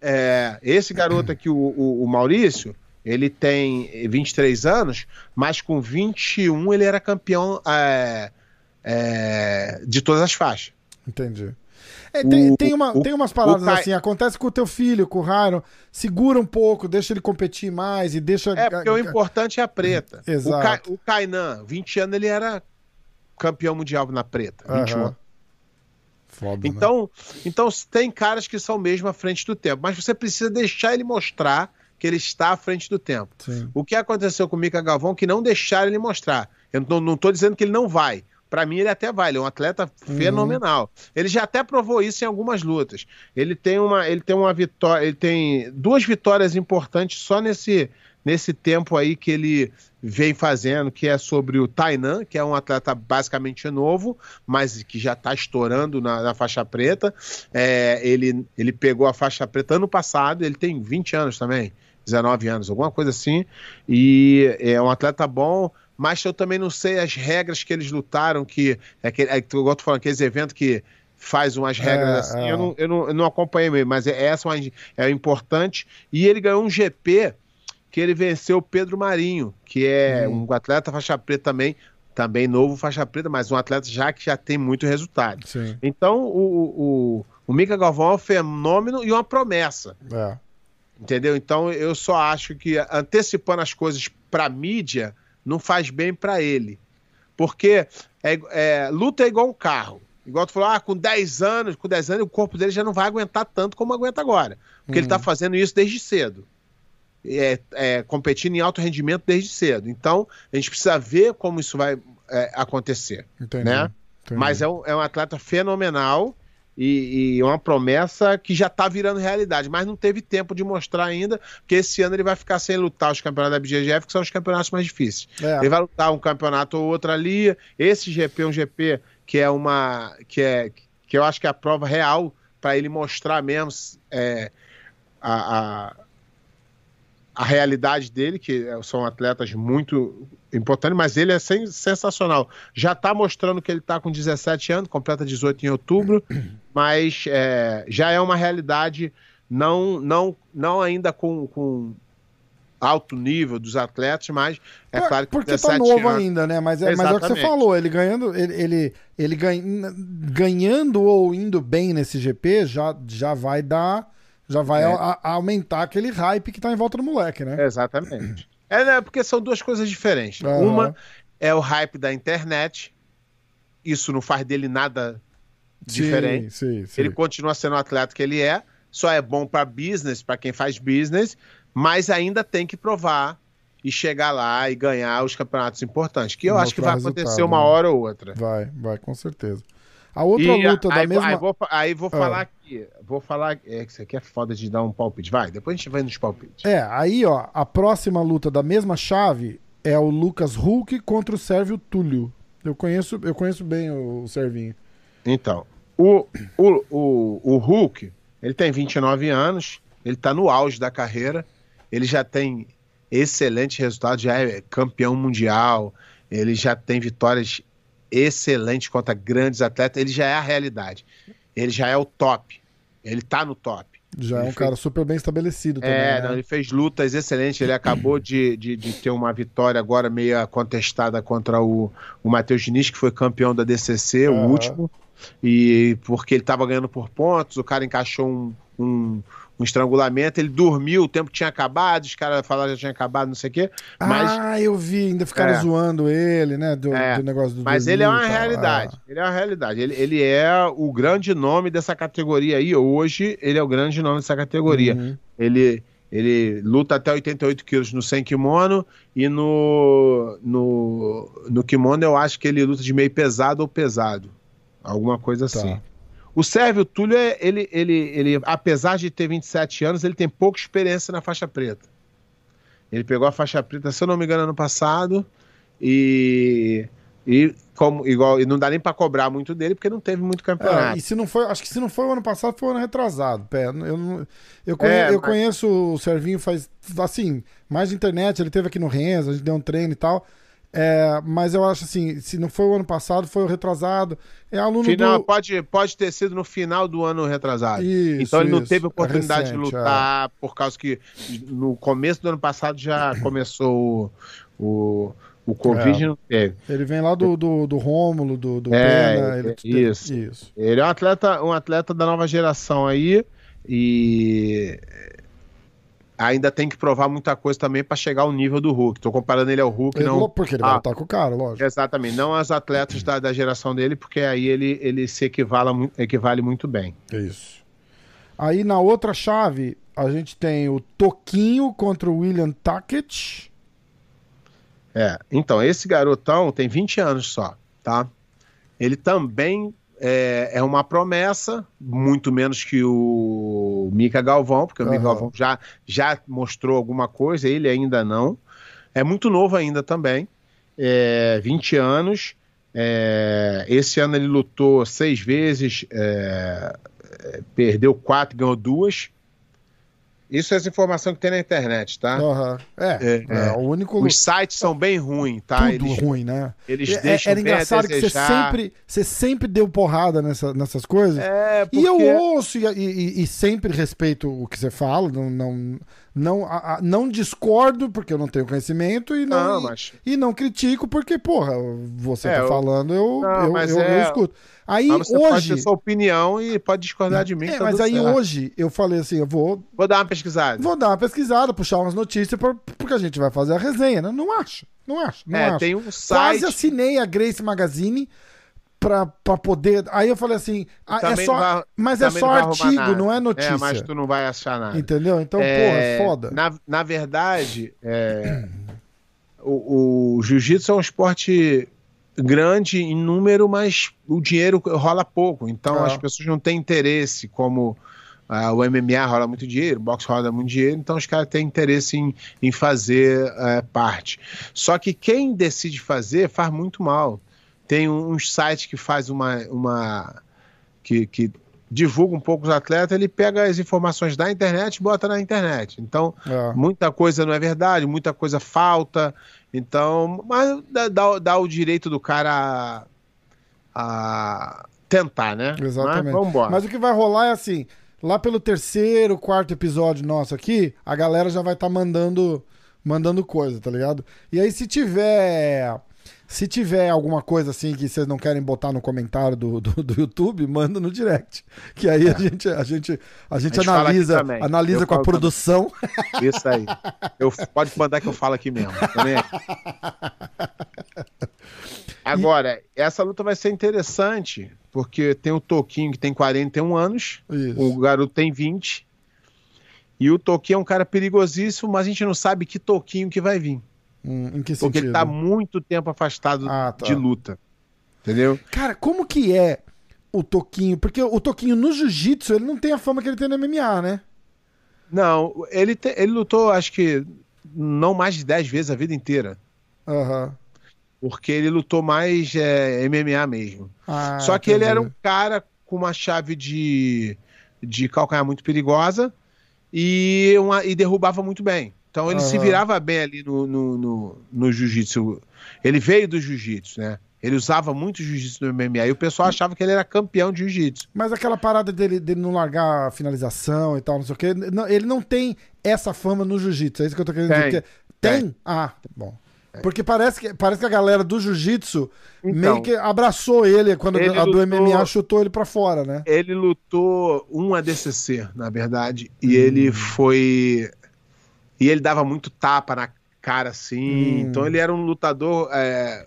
é, esse garoto aqui, o, o- o Maurício, ele tem 23 anos, mas com 21 ele era campeão é, é, de todas as faixas. Entendi. É, tem, O- tem, uma, o- tem umas Kai- assim, acontece com o teu filho, com o Ryan, segura um pouco, deixa ele competir mais e deixa. É, porque o importante é a preta. Exato. O, Ca, o Kainan, 20 anos, ele era campeão mundial na preta. 21 Aham. Foda, né? Então, então tem caras que são mesmo à frente do tempo, mas você precisa deixar ele mostrar que ele está à frente do tempo. Sim. O que aconteceu com o Mika Galvão que não deixaram ele mostrar. Eu não, tô dizendo que ele não vai. Para mim, ele até vai, ele é um atleta Uhum. fenomenal. Ele já até provou isso em algumas lutas. Ele tem uma, ele tem uma vitória, ele tem duas vitórias importantes só nesse, nesse tempo aí que ele vem fazendo, que é sobre o Tainan, que é um atleta basicamente novo, mas que já está estourando na, na faixa preta. É, ele, ele pegou a faixa preta ano passado, ele tem 20 anos também, 19 anos, alguma coisa assim, e é um atleta bom, mas eu também não sei as regras que eles lutaram, que é aquele, é, eu gosto de falar, aqueles eventos que faz umas regras É, assim, é. Eu, não, eu, não, eu não acompanhei mesmo, mas é, essa é, uma- é importante, e ele ganhou um GP que ele venceu o Pedro Marinho, que é Hum. um atleta faixa preta também, também novo faixa preta, mas um atleta já que já tem muito resultado. Sim. Então, o, o, o Mika Galvão é um fenômeno e uma promessa, É. entendeu? Então, eu só acho que antecipando as coisas para mídia não faz bem para ele. Porque é, é, luta é igual um carro. Igual tu falou, ah, com 10 anos, com 10 anos, o corpo dele já não vai aguentar tanto como aguenta agora. Porque ele Uhum. tá fazendo isso desde cedo. É, é, competindo em alto rendimento desde cedo. Então, a gente precisa ver como isso vai é, acontecer. Entendi. Né? Entendi. Mas é um, é um atleta fenomenal e, e uma promessa que já tá virando realidade, mas não teve tempo de mostrar ainda, porque esse ano ele vai ficar sem lutar os campeonatos da BGF, que são os campeonatos mais difíceis. É. Ele vai lutar um campeonato ou outro ali. Esse GP é um GP que é uma. que é que eu acho que é a prova real para ele mostrar mesmo é, a, a, a realidade dele, que são atletas muito importantes, mas ele é sen- sensacional. Já está mostrando que ele está com 17 anos, completa 18 em outubro, (clears throat) mas é, já é uma realidade, não, não, não ainda com, com alto nível dos atletas, mas é claro que Porque 17 tá novo anos- ainda, né? Mas é, mas é o que você Exatamente. falou, ele ganhando, ele, ele, ele ganha- ganhando ou indo bem nesse GP já, já vai dar. Já vai É. a- a- aumentar aquele hype que tá em volta do moleque, né? Exatamente. É, né, porque são duas coisas diferentes. Aham. Uma é o hype da internet. Isso não faz dele nada diferente. Sim, sim. Ele continua sendo o atleta que ele é. Só é bom para business, para quem faz business, mas ainda tem que provar e chegar lá e ganhar os campeonatos importantes. Que eu E acho que vai mostrar acontecer uma né? hora ou outra. Vai, vai, com certeza. A outra E, luta da aí, mesma. aí vou, aí vou Ah. falar aqui. Vou falar. É que isso aqui é foda de dar um palpite. Vai, depois a gente vai nos palpites. É, aí, ó, a próxima luta da mesma chave é o Lucas Hulk contra o Sérvio Túlio. Eu conheço, eu conheço bem o Servinho. Então, o, o, o, o Hulk, ele tem 29 anos, ele tá no auge da carreira, ele já tem excelente resultado, já é campeão mundial, ele já tem vitórias excelentes contra grandes atletas, ele já é a realidade. Ele já é o top. Ele tá no top. Já é Ele um fez- cara super bem estabelecido também. É, né? não, ele fez lutas excelentes. Ele acabou (clears throat) de, de, de ter uma vitória agora meio contestada contra o, o Matheus Diniz, que foi campeão da DCC, o último. E porque ele estava ganhando por pontos, o cara encaixou um, um, um estrangulamento, ele dormiu, o tempo tinha acabado, os caras falaram que já tinha acabado, não sei o quê. Mas, Ah, eu vi, ainda ficaram É. zoando ele, né? Do, É, do negócio do mas ele é uma realidade. Ele é uma realidade. Ele, ele é o grande nome dessa categoria aí. Hoje, ele é o grande nome dessa categoria. Uhum. Ele, ele luta até 88 quilos no sem kimono e no, no, no kimono eu acho que ele luta de meio pesado ou pesado. Alguma coisa Tá. assim. O Sérvio Túlio, é, ele, ele, ele, apesar de ter 27 anos, ele tem pouca experiência na faixa preta. Ele pegou a faixa preta, se eu não me engano, ano passado e, e como, igual, e não dá nem para cobrar muito dele porque não teve muito É, campeonato. e se não foi, acho que se não foi o ano passado, foi o ano retrasado. Pé, eu, eu, conhe- É, eu mas- conheço o Servinho faz, assim, mais de internet, ele teve aqui no Renzo, a gente deu um treino e tal. É, mas eu acho assim, se não foi o ano passado, foi o retrasado. É aluno Final, do. pode, pode ter sido no final do ano retrasado. Isso, então ele não isso. teve É oportunidade de recente, lutar, por causa que no começo do ano passado já (coughs) começou o, o, o Covid É. não teve. Ele vem lá do, do, do Rômulo, do, do É, Pena. Ele, é, isso. isso. Ele é um atleta, um atleta da nova geração aí e ainda tem que provar muita coisa também para chegar ao nível do Hulk. Tô comparando ele ao Hulk, Ele- não. Porque ele vai Ah. lutar com o cara, lógico. Exatamente, não aos atletas da, da geração dele, porque aí ele, ele se equivala, equivale muito bem. Isso. Aí na outra chave, a gente tem o Toquinho contra o William Tackett. É, então, esse garotão tem 20 anos só, tá? Ele também é, é uma promessa, muito menos que o Mika Galvão, porque o Mika Aham. Galvão já, já mostrou alguma coisa, ele ainda não. É muito novo ainda também, é, 20 anos. é, esse ano ele lutou seis vezes, é, é, perdeu quatro, ganhou duas. Isso é essa informação que tem na internet, tá? Aham. É, É, é, o único Os sites são bem ruins, tá? tudo Eles, ruim, né? eles É- deixam Era engraçado que você sempre, você sempre deu porrada nessa- nessas coisas. É, porque... E eu ouço e, e- e sempre respeito o que você fala, não, não, não, a- a- não discordo porque eu não tenho conhecimento e não, Não, mas... e não critico porque, porra, você É, tá eu- falando, eu, Não, eu, eu, é- eu escuto. Aí mas você pode hoje. ter sua opinião e pode discordar de mim. É, tá mas aí certo. hoje eu falei assim, eu vou, Vou dar uma pesquisada. vou dar uma pesquisada, puxar umas notícias, pra, porque a gente vai fazer a resenha, né? Não acho, não acho, não é, acho. tem um Quase site... assinei a Grace Magazine pra, pra poder. Aí eu falei assim, ah, é Também só, vai- mas é só não artigo, nada. não é notícia. É, mas tu não vai achar nada. Entendeu? Então, É, porra, foda. Na, na verdade, é, o, o jiu-jitsu é um esporte grande em número, mas o dinheiro rola pouco. Então Ah. as pessoas não têm interesse, como ah, o MMA rola muito dinheiro, o boxe rola muito dinheiro, então os caras têm interesse em, em fazer eh, parte. Só que quem decide fazer faz muito mal. Tem um- uns sites que faz uma. uma que, que divulga um pouco os atletas, ele pega as informações da internet e bota na internet. Então, É. muita coisa não é verdade, muita coisa falta. Então, mas dá, dá- dá o direito do cara a, a tentar, né? Exatamente. Mas vamos embora. Mas o que vai rolar é assim: lá pelo terceiro, quarto episódio nosso aqui, a galera já vai estar mandando, mandando coisa, tá ligado? E aí, se tiver. Se tiver alguma coisa assim que vocês não querem botar no comentário do, do, do YouTube, manda no direct. Que aí a gente, a gente, a gente É. A gente analisa, analisa Eu com a falo também. produção. Isso aí. Eu, pode mandar que eu falo aqui mesmo. tá. Agora, essa luta vai ser interessante, porque tem o Toquinho que tem 41 anos, Isso. o garoto tem 20. E o Toquinho é um cara perigosíssimo, mas a gente não sabe que Toquinho que vai vir. Hum, em que Porque sentido? ele tá muito tempo afastado Ah, tá. de luta. Entendeu? Cara, como que é o Toquinho? Porque o Toquinho no jiu-jitsu, ele não tem a fama que ele tem no MMA, né? Não, ele, te- ele lutou, acho que não mais de 10 vezes a vida inteira. Aham. Porque ele lutou mais é, MMA mesmo. Ah, Só que ele entendi. era um cara com uma chave de, de calcanhar muito perigosa e, uma- e derrubava muito bem. Então ele se Aham. virava bem ali no, no, no, no jiu-jitsu. Ele veio do jiu-jitsu, né? Ele usava muito jiu-jitsu no MMA e o pessoal achava que ele era campeão de jiu-jitsu. Mas aquela parada dele, dele não largar a finalização e tal, não sei o quê, não- ele não tem essa fama no jiu-jitsu, é isso que eu tô querendo Tem. dizer. que- Tem? Ah, bom. Porque parece que, parece que a galera do jiu-jitsu Então. meio que abraçou ele quando Ele a do lutou- MMA chutou ele pra fora, né? Ele lutou um ADCC, na verdade, e Hum. ele foi. E ele dava muito tapa na cara assim. Hum. Então ele era um lutador é,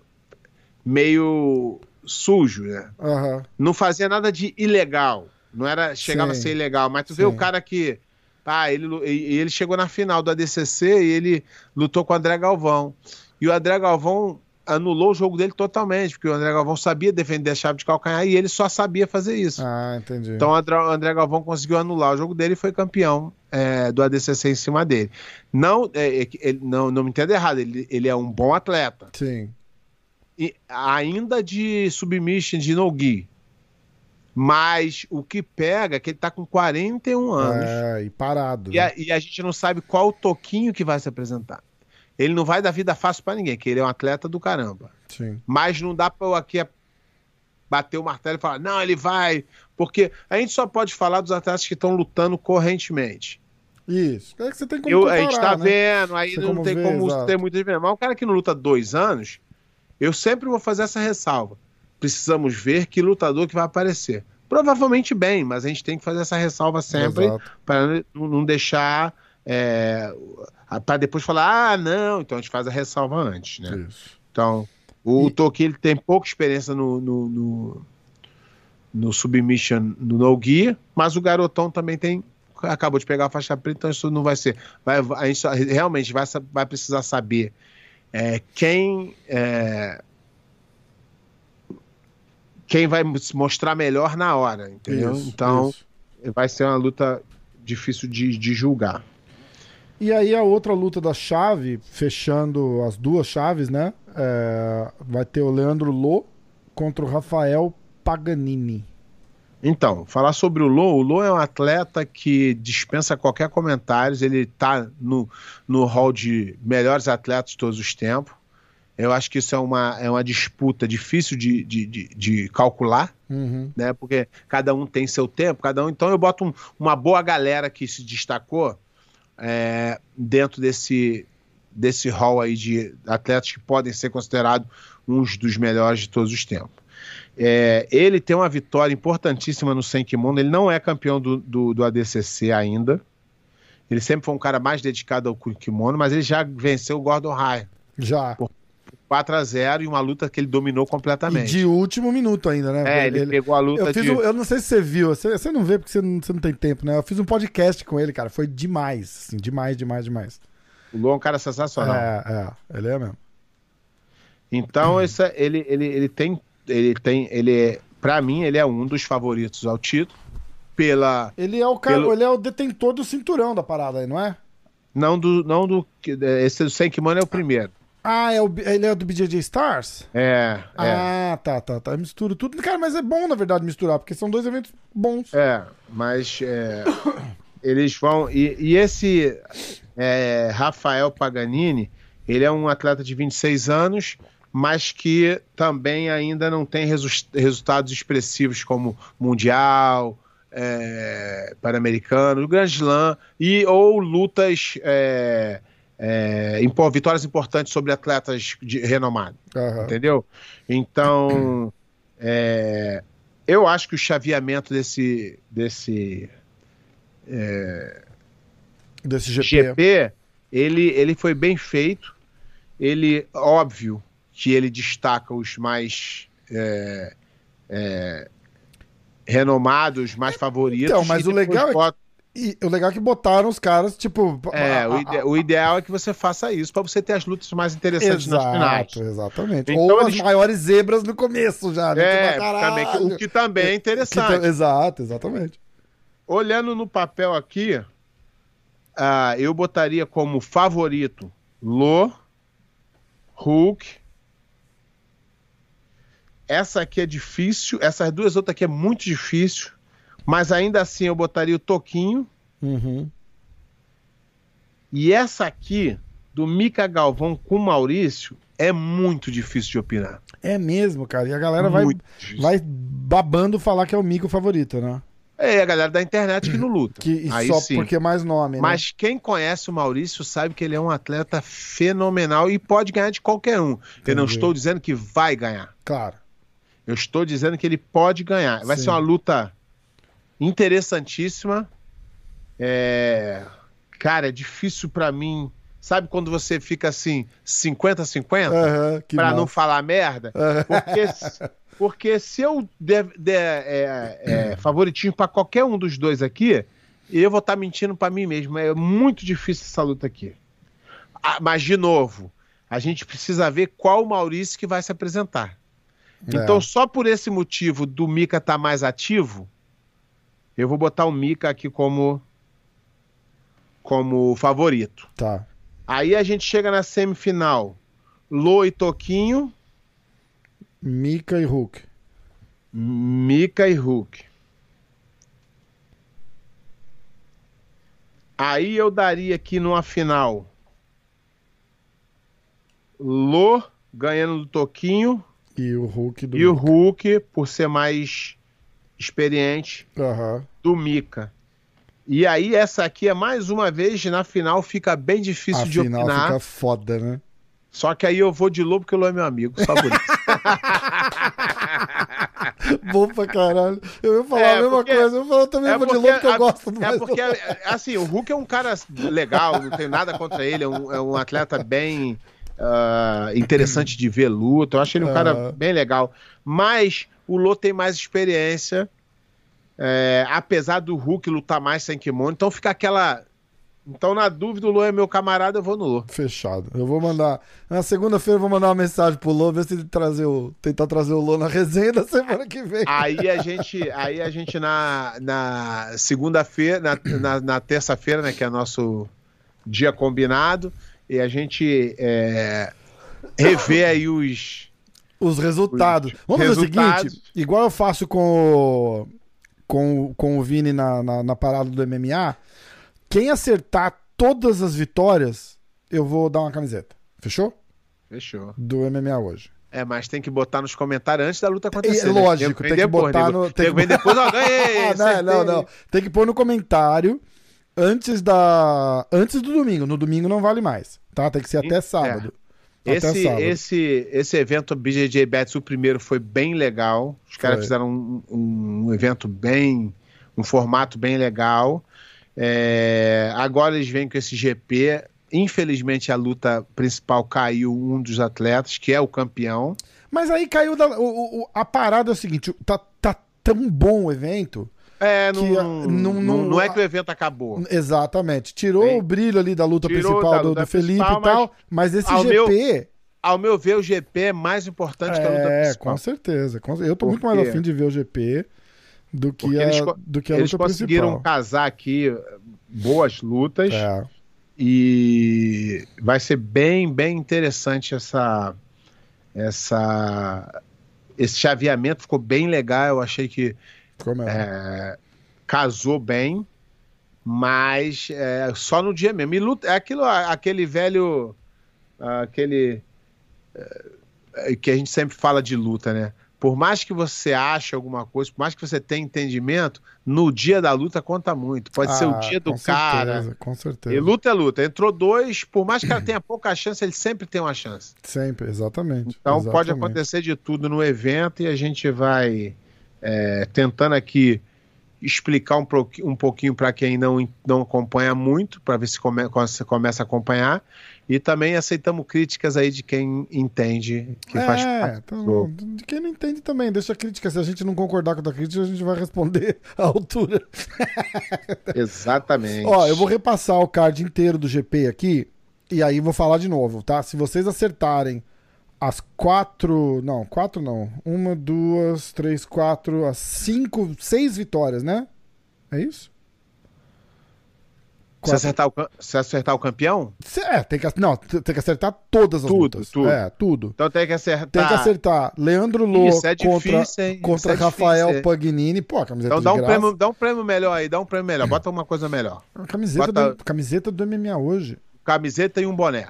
meio sujo, né? Aham. Não fazia nada de ilegal. Não era chegava Sim. a ser ilegal, mas tu vê Sim. o cara que. Ah, ele, ele chegou na final do ADCC e ele lutou com o André Galvão. E o André Galvão anulou o jogo dele totalmente, porque o André Galvão sabia defender a chave de calcanhar e ele só sabia fazer isso. Ah, entendi. Então o André, Galvão conseguiu anular o jogo dele e foi campeão é, do ADCC em cima dele. Não, é, é ele- não, não me entenda errado, ele, ele é um bom atleta. Sim. E ainda de submission, de no-gi. Mas o que pega é que ele tá com 41 anos. É, e parado. E, a, e a gente não sabe qual toquinho que vai se apresentar. Ele não vai dar vida fácil pra ninguém, que ele é um atleta do caramba. Sim. Mas não dá pra eu aqui bater o martelo e falar, não, ele vai. Porque a gente só pode falar dos atletas que estão lutando correntemente. Isso. É que você tem como Eu, a comparar, gente tá né? vendo, aí Tem não tem ver, como exato. ter muita diferença. Mas o cara que não luta dois anos, eu sempre vou fazer essa ressalva. Precisamos ver que lutador que vai aparecer. Provavelmente bem, mas a gente tem que fazer essa ressalva sempre para não deixar. É, para depois falar, ah, não, então a gente faz a ressalva antes, né? Isso. Então, o E- Toki ele tem pouca experiência no, no, no, no submission no no gi, mas o garotão também tem acabou de pegar a faixa preta, então isso não vai ser. Vai, a gente só- realmente vai, vai precisar saber é, quem é, quem vai se mostrar melhor na hora, entendeu? Isso, então isso. vai ser uma luta difícil de, de julgar. E aí a outra luta da chave, fechando as duas chaves, né? É, vai ter o Leandro Lô contra o Rafael Paganini. Então, falar sobre o Lô, o Lô é um atleta que dispensa qualquer comentário, ele tá no, no hall de melhores atletas de todos os tempos. Eu acho que isso é uma, é uma disputa difícil de, de, de, de calcular, Uhum. né? Porque cada um tem seu tempo, cada um. Então eu boto um- uma boa galera que se destacou é, dentro desse, desse hall aí de atletas que podem ser considerados uns dos melhores de todos os tempos. É, ele tem uma vitória importantíssima no Sem Kimono. Ele não é campeão do, do, do ADCC ainda. Ele sempre foi um cara mais dedicado ao kimono, mas ele já venceu o Gordon Ryan Já. 4 a 0 em uma luta que ele dominou E completamente. de último minuto ainda, né? É, ele, pegou a luta Eu, de... um- eu não sei se você viu, você, você não vê porque você não, você não tem tempo, né? Eu fiz um podcast com ele, cara. Foi demais, assim, demais, demais, demais. O Luan é um cara sensacional. É, é, ele é mesmo. Então, esse, é- ele, ele, ele tem. Ele tem. Ele é, pra mim, ele é um dos favoritos ao título. Pela. Ele é o cara, Pelo- ele é o detentor do cinturão da parada aí, não é? Não do. Não do esse do Senkimano é o primeiro. Ah, é o, ele é do BJJ Stars? É. É. Ah, tá, tá, tá. Eu misturo tudo. Cara, mas é bom, na verdade, misturar, porque são dois eventos bons. É, mas é, (coughs) eles vão. E, e esse é, Rafael Paganini, ele é um atleta de 26 anos, mas que também ainda não tem resu- resultados expressivos como Mundial, é, Pan-Americano, Grand Slam, e, ou lutas. É, é, vitórias importantes sobre atletas de, renomados Aham. entendeu? Então, é, eu acho que o chaveamento desse, desse Desse GP. GP, ele, ele foi bem feito. Ele, óbvio, que ele destaca os mais é, é, renomados, mais favoritos. Então, mas o legal é- E o legal é que botaram os caras, tipo. É, a- o, a- ide- o ideal é que você faça isso para você ter as lutas mais interessantes nas finais. Exato, exatamente. Então Ou as eles- maiores zebras no começo já, né? É, Tipo, também, caralho. o que também é Que interessante. tá- Exato, exatamente. Olhando no papel aqui, ah, eu botaria como favorito Lo, Hulk. Essa aqui é difícil, essas duas outras aqui é muito difícil, mas ainda assim eu botaria o Toquinho. Uhum. E essa aqui, do Mica Galvão com Maurício, é muito difícil de opinar. É mesmo, cara. E a galera vai, vai babando falar que é o Mico favorito, né? É a galera da internet que não luta. Que, Aí só sim. porque é mais nome, né? Mas quem conhece o Maurício sabe que ele é um atleta fenomenal e pode ganhar de qualquer um. Eu não Entendi. estou dizendo que vai ganhar. Claro. Eu estou dizendo que ele pode ganhar. Vai Sim. ser uma luta interessantíssima. É... Cara, é difícil pra mim. Sabe quando você fica assim, 50-50? Aham, que pra não falar merda? Aham. Porque, porque se eu der, der, é, é, favoritismo pra qualquer um dos dois aqui, eu vou estar mentindo pra mim mesmo. É muito difícil essa luta aqui. Ah, mas, de novo, a gente precisa ver qual Maurício que vai se apresentar. Então, É. só por esse motivo do Mika estar mais ativo, eu vou botar o Mika aqui como como favorito. Tá. Aí a gente chega na semifinal. Lô e Toquinho, Mika e Hulk. Mika e Hulk. Aí eu daria aqui numa final Lô ganhando do Toquinho E o Hulk do e o Mika. Hulk, por ser mais experiente, Aham. do Mika. E aí, essa aqui é mais uma vez, na final fica bem difícil A de final opinar. fica foda, né? Só que aí eu vou de Lô porque o Lô é meu amigo, só por isso. (laughs) Bom pra caralho. Eu ia falar É, a mesma porque- coisa. Eu falo também É vou de porque, louco que eu a- gosto do é porque, assim, o Hulk é um cara legal, não tenho nada contra ele, é um, é um atleta bem ah, interessante de ver luta, eu acho ele um cara Aham. bem legal. Mas o Lô tem mais experiência, é, apesar do Hulk lutar mais sem kimono, então fica aquela... Então, na dúvida, o Lô é meu camarada, eu vou no Lô. Fechado. Eu vou mandar. Na segunda-feira eu vou mandar uma mensagem pro Lô, ver se ele trazer o, tentar trazer o Lô na resenha da semana que vem. Aí a gente, aí a gente na, na segunda-feira, na, na, na terça-feira, né, que é nosso dia combinado, e a gente é, revê aí os. Os resultados. Vamos fazer o seguinte: igual eu faço com o, com, com o Vini na, na, na parada do MMA, quem acertar todas as vitórias, eu vou dar uma camiseta. Fechou? Fechou. Do MMA hoje. É, mas tem que botar nos comentários antes da luta É, acontecer. né? lógico, Nego tem que depois, botar no. Tem que... vem depois, ó, ganhei! (laughs) Não, não, não. Tem que pôr no comentário antes da. Antes do domingo. No domingo não vale mais. Tá? Tem que ser até sábado. Até Esse, sábado. esse, esse evento BJJ Bets, o primeiro, foi bem legal. Os caras fizeram um, um evento bem. um formato bem legal. É, agora eles vêm com esse GP. Infelizmente, a luta principal caiu um dos atletas, que é o campeão. Mas aí caiu da. o- o- a parada é o seguinte: tá, tá tão bom o evento. É, não, Que, não, não- não, é que o evento acabou. Exatamente. Tirou Bem, o brilho ali da luta tirou principal da do, do Felipe principal, e tal. Mas, esse ao GP. Ao meu ver, o GP é mais importante que a luta É, principal. com certeza. com Eu tô muito mais afim de ver o GP do que, Porque a, eles do que a Eles luta conseguiram principal. casar aqui eh, boas lutas. É. E vai ser bem, bem interessante essa, essa, esse chaveamento ficou bem legal. Eu achei que Ficou mesmo. é, casou bem, mas é, só no dia mesmo. E luta, é aquilo, aquele velho, aquele é, que a gente sempre fala de luta, né? Por mais que você ache alguma coisa, por mais que você tenha entendimento, no dia da luta conta muito. Pode ser o Ah, dia do com cara. certeza, com certeza. E luta é luta. Entrou dois, por mais que ela tenha pouca chance, ele sempre tem uma chance. Sempre, exatamente. Então exatamente. pode acontecer de tudo no evento e a gente vai é, tentando aqui explicar um, um pouquinho para quem não, não acompanha muito, para ver se come, se começa a acompanhar. E também aceitamos críticas aí de quem entende que faz é, parte. então, do- de quem não entende também, deixa a crítica. Se a gente não concordar com a crítica, a gente vai responder (laughs) à altura. (laughs) Exatamente. Ó, eu vou repassar o card inteiro do GP aqui e aí vou falar de novo, tá? Se vocês acertarem as quatro. Não, quatro não. Uma, duas, três, quatro, as cinco, seis vitórias, né? É isso? se, acertar o, se acertar o campeão, É, tem que, não, tem que acertar todas as Tudo, lutas. tudo. É, tudo. então tem que acertar. Tem que acertar Leandro Lô Isso é contra, difícil, hein? contra Isso é Rafael difícil? Pagnini. Pô, a camiseta Então dá um, graça. prêmio, dá um prêmio melhor aí, dá um prêmio melhor. Bota uma coisa melhor. A Camiseta, Bota- do, camiseta do MMA hoje. Camiseta e um boné.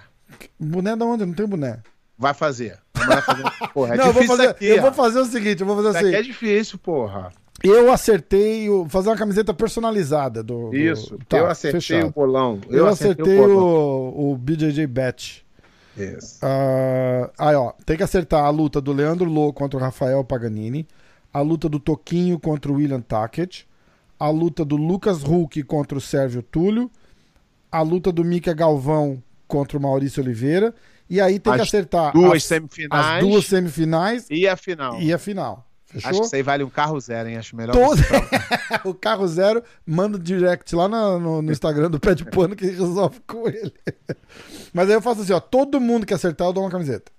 Boné da onde? Não tem boné. Vai fazer. Vai fazer. (laughs) Porra, é não, eu vou, difícil fazer, aqui, eu ó. vou fazer o seguinte, eu vou fazer Isso assim. aqui é difícil, porra. Eu acertei o- fazer uma camiseta personalizada do. do- Isso. Tá, eu acertei fechado. o bolão. Eu, acertei, o bolão. o, o BJJ Bet. Isso. Ah, aí, ó, tem que acertar a luta do Leandro Lô contra o Rafael Paganini, a luta do Toquinho contra o William Tackett, a luta do Lucas Huck contra o Sérgio Túlio, a luta do Mika Galvão contra o Maurício Oliveira, e aí tem que As acertar Duas as, semifinais as duas semifinais e a final. e a final. Acho Fechou? que isso aí vale um carro zero, hein? Acho melhor. Todo... (laughs) o carro zero, manda direct lá no, no- no Instagram do Pé de Pano que resolve com ele. Mas aí eu faço assim, ó, todo mundo que acertar eu dou uma camiseta.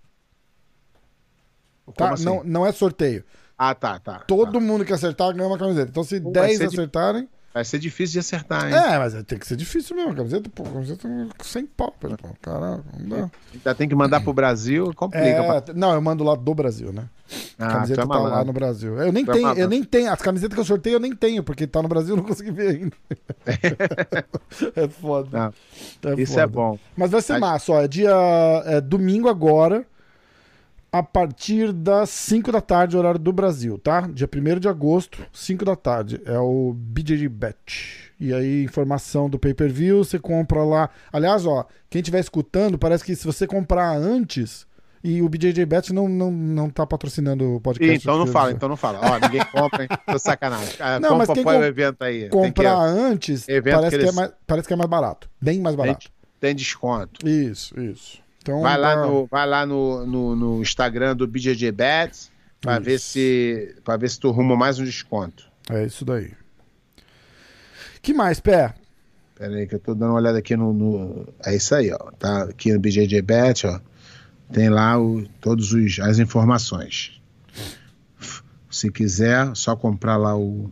Como Tá? assim? Não, não é sorteio. Ah, tá, tá. Todo tá. mundo que acertar ganha uma camiseta. Então se Pô, vai 10 ser de- acertarem... Vai ser difícil de acertar, hein? É, mas tem que ser difícil mesmo. A camiseta, pô, camiseta sem pau. Pano. Caraca, não dá. Ainda tem que mandar pro Brasil, complica. É, pra- não, eu mando lá do Brasil, né? A Ah, camiseta é tá lá no Brasil. Eu nem Tu é tenho, eu nem tenho. As camisetas que eu sorteio eu nem tenho, porque tá no Brasil eu não consegui ver ainda. (laughs) é foda. Não, Isso é bom. Mas vai ser Mas- massa, ó. É dia. É domingo agora, a partir das 5 da tarde, horário do Brasil, tá? Dia 1 de agosto, 5 da tarde. É o BJJ Bet. E aí, informação do pay per view, você compra lá. Aliás, ó, quem estiver escutando, parece que se você comprar antes. E o BJJ Bet não, não, não tá patrocinando o Ih, podcast. então não fala, eu- então não fala. Ó, ninguém compra, hein? Tô sacanagem. Ah, Não, mas quem com- o evento aí. Tem que- Comprar antes, evento parece que que, é eles- mais, parece que é mais barato. Bem mais tem, barato. tem desconto. Isso, isso. Então, Vai lá, dá- no, vai lá no, no, no Instagram do BJJ Bets pra Isso. ver se para ver se tu arruma mais um desconto. É isso daí. que mais, Pé? Pera aí que eu tô dando uma olhada aqui no, no- é isso aí, ó. Tá aqui no BJJ Bet, ó. Tem lá o, todos os as informações. Se quiser, só comprar lá o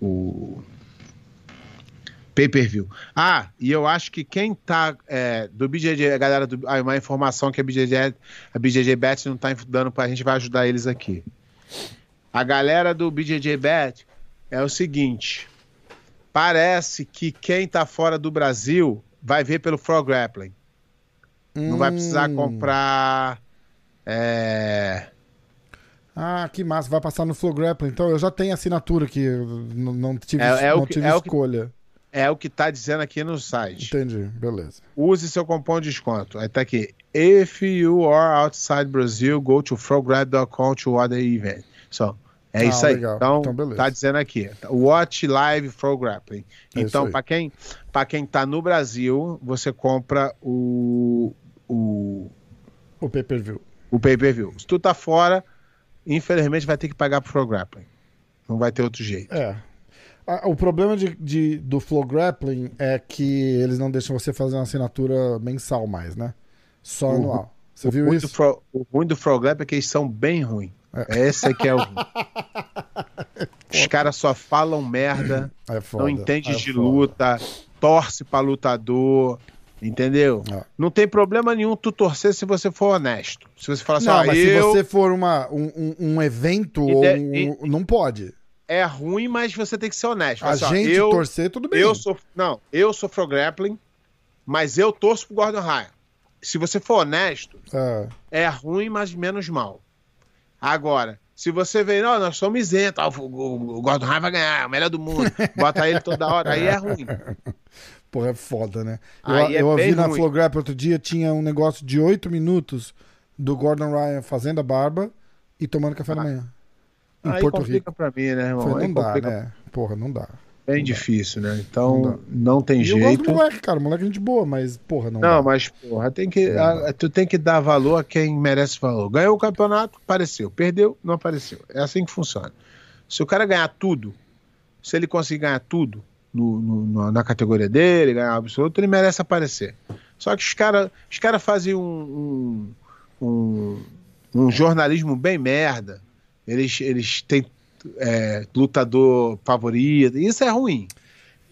o pay-per-view. Ah, e eu acho que quem tá é, do BJJ, a galera do ah, uma informação que a BJJ, a BJJ Bet não tá dando pra gente vai ajudar eles aqui. A galera do BJJ Bet é o seguinte, parece que quem tá fora do Brasil vai ver pelo Frog Grappling. Não vai precisar Hum. comprar é, Ah, que massa. Vai passar no Flow Grappling. Então, eu já tenho assinatura aqui. Não, tive, É- é não tive é que- escolha. É o que tá dizendo aqui no site. Entendi. Beleza. Use seu cupom de desconto. Aí tá aqui. If you are outside Brazil, go to frograb.com to order event. So, é Ah, isso aí. legal. Então, Então, beleza. tá dizendo aqui. Watch Live Grappling. É Então, para quem, pra quem tá no Brasil, você compra o, o, O pay-per-view. o pay-per-view. Se tu tá fora, infelizmente vai ter que pagar pro Grappling. Não vai ter outro jeito. É. Ah, O problema de, de- do Flow Grappling é que eles não deixam você fazer uma assinatura mensal mais, né? Só anual. Você o, viu isso? O ruim do Frog Grappling é que eles são bem ruins. É. Esse aqui é o. (laughs) Os caras só falam merda. É foda. não entende é de foda. luta, torce pra lutador, entendeu? É. Não tem problema nenhum tu torcer se você for honesto. Se você falar assim, Não, ó, mas eu... se você for uma, um, um- evento E de- um- não pode. É ruim, mas você tem que ser honesto. A assim, gente eu, torcer, tudo bem. eu sou, não, eu sou pro grappling, mas eu torço pro Gordon Ryan. Se você for honesto, É. é ruim, mas menos mal. Agora, se você vê, não, nós somos isentos, o, o, o Gordon Ryan vai ganhar, é o melhor do mundo, (laughs) bota ele toda hora, aí é ruim. (laughs) Porra, é foda, né? Eu, Aí é eu ouvi bem na. Flow Grap outro dia, tinha um negócio de oito minutos do Gordon Ryan fazendo a barba e tomando café da manhã. Em Aí Porto complica Rico. pra mim, né, irmão? Falei, não dá, complica né? Porra, não dá. bem difícil, né? Então, Não não, tem E eu gosto jeito. do moleque, cara. O moleque é gente boa, mas, porra, não, Não, dá. mas, porra, tem que, a- tu tem que dar valor a quem merece valor. Ganhou o campeonato, apareceu. Perdeu, não apareceu. É assim que funciona. Se o cara ganhar tudo, se ele conseguir ganhar tudo no- no- na categoria dele, ganhar absoluto, ele merece aparecer. Só que os caras os cara fazem um, um, um, um jornalismo bem merda. Eles, eles têm é, lutador favorito. Isso é ruim.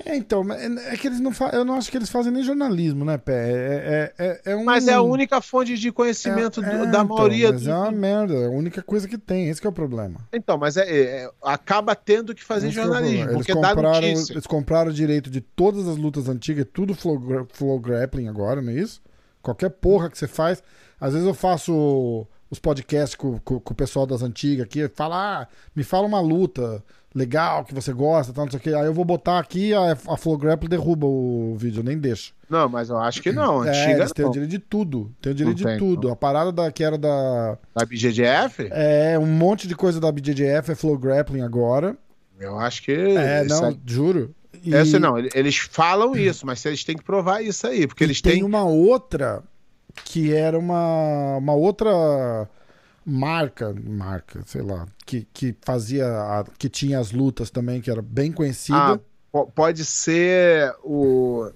É, então, é é que eles não fazem. Eu não acho que eles fazem nem jornalismo, né, Pé? É, é, é, é um... Mas é a única fonte de conhecimento do- É, da então, maioria Mas do, é uma merda, é a única coisa que tem, esse que é o problema. Então, mas é, é- acaba tendo que fazer Esse é jornalismo, porque eles dá compraram. Eles compraram o direito de todas as lutas antigas, tudo flow, flow grappling agora, não é isso? Qualquer porra que você faz. Às vezes eu faço os podcasts com, com, com o pessoal das antigas aqui, fala, ah, me fala uma luta legal que você gosta, tal, não sei o que. Aí eu vou botar aqui, a, a Flow Grapple derruba o vídeo, nem deixa. Não, mas eu acho que não. É, Antiga eles têm o não. direito de tudo. Tem o direito Não de tem, tudo. A parada da, que era da. Da BGGF? É, um monte de coisa da BJJF é Flow Grappling agora. Eu acho que. É, não, aí- juro. E, Essa não, ele- eles falam isso, mas eles têm que provar isso aí, porque eles tem têm. uma outra que era uma, uma outra marca, marca, sei lá, que, que fazia, a- que tinha as lutas também, que era bem conhecida. Ah, po- pode ser o.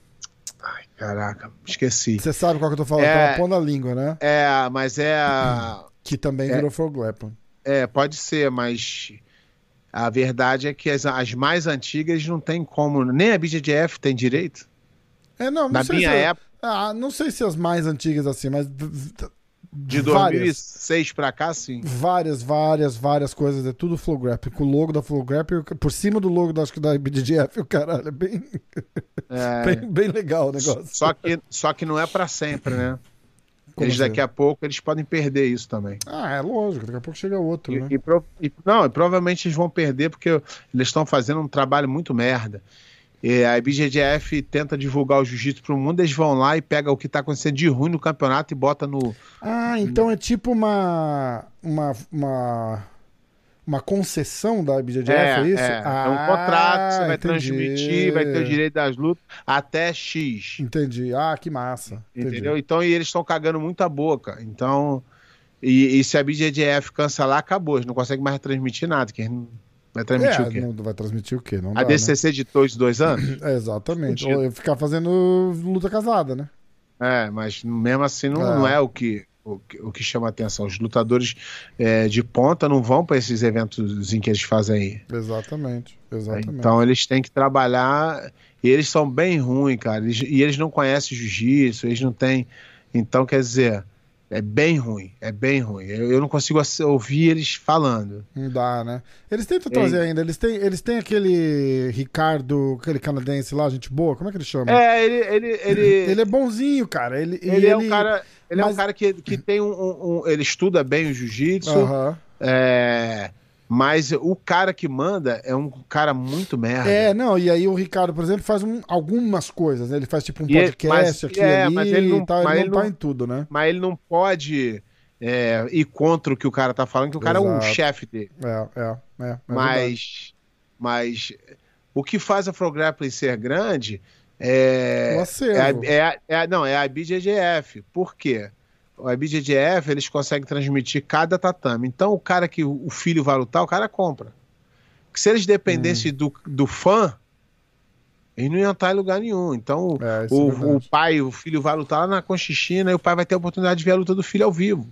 Ai, caraca, esqueci. Você sabe qual que eu tô falando? É. Tava pondo a língua, né? É, mas é a. (clears throat) Que também É. virou Grappling. É, pode ser, mas a verdade é que as, as mais antigas não tem como. Nem a BGGF tem direito. É, não, não Na minha se, época, Ah, não sei se as mais antigas assim, mas de várias. 2006 pra cá, sim. Várias, várias, várias coisas. É tudo Flow Grappling. Com o logo da Flow Grappling, por cima do logo da, acho que da BDGF, o caralho. É bem, É, (laughs) bem, bem legal o negócio. só, que, só que não é pra sempre, né? Como eles assim? daqui a pouco eles podem perder isso também. Ah, é lógico. Daqui a pouco chega outro, E, né? e e- não, e provavelmente eles vão perder porque eles estão fazendo um trabalho muito merda. E a IBGDF tenta divulgar o jiu-jitsu pro mundo, eles vão lá e pegam o que tá acontecendo de ruim no campeonato e bota no. Ah, então é tipo uma. Uma. Uma, uma concessão da BJJF, é, isso? É, ah, é um contrato você vai entendi. transmitir, vai ter o direito das lutas até X. Entendi. Ah, que massa. Entendi. Entendeu? Então, e eles estão cagando muita boca. Então, e, e se a BJJF cancelar, acabou. Eles não conseguem mais transmitir nada. Que eles não- vai transmitir É, o quê? não vai transmitir o quê? Não A dá, né? DCC de dois, dois (clears throat) anos? É, exatamente. Fudido. Ou ficar fazendo luta casada, né? É, mas mesmo assim não É. não é, o, que, o, que- o que chama atenção. Os lutadores é, de ponta não vão para esses eventos em que eles fazem aí. Exatamente. Exatamente. Então eles têm que trabalhar. E eles são bem ruins, cara. Eles- e eles não conhecem jiu-jitsu, eles não têm. Então, quer dizer, é bem ruim. É bem ruim. Eu, eu não consigo ouvir eles falando. Não dá, né? Eles tentam trazer ainda. Eles têm, eles têm aquele Ricardo, aquele canadense lá, gente boa. Como é que ele chama? É, ele. Ele, ele, (laughs) Ele é bonzinho, cara. Ele, e ele é um cara. Ele é mas- um cara que, que tem um, um- um- Ele estuda bem o jiu-jitsu. Aham. É, mas o cara que manda é um cara muito merda. É, não, e aí o Ricardo, por exemplo, faz um- algumas coisas, né? Ele faz tipo um ele- podcast mas- aqui é, ali mas ele não- e tal. Ele mas não tá em tudo, né? Mas ele não pode é, ir contra o que o cara tá falando, que o cara é o Exato. chefe dele. É, é, é. é mas, mas o que faz a Pro Grappling ser grande é, é, é, é não, é a BJJF. Por quê? A BJJF, eles conseguem transmitir cada tatame. Então, o cara que o o filho vai lutar, o cara compra. Porque se eles Hum. dependessem do, do fã, eles não iam estar em lugar nenhum. Então, É, isso é o, o pai, o filho vai lutar lá na Conchichina e o pai vai ter a oportunidade de ver a luta do filho ao vivo.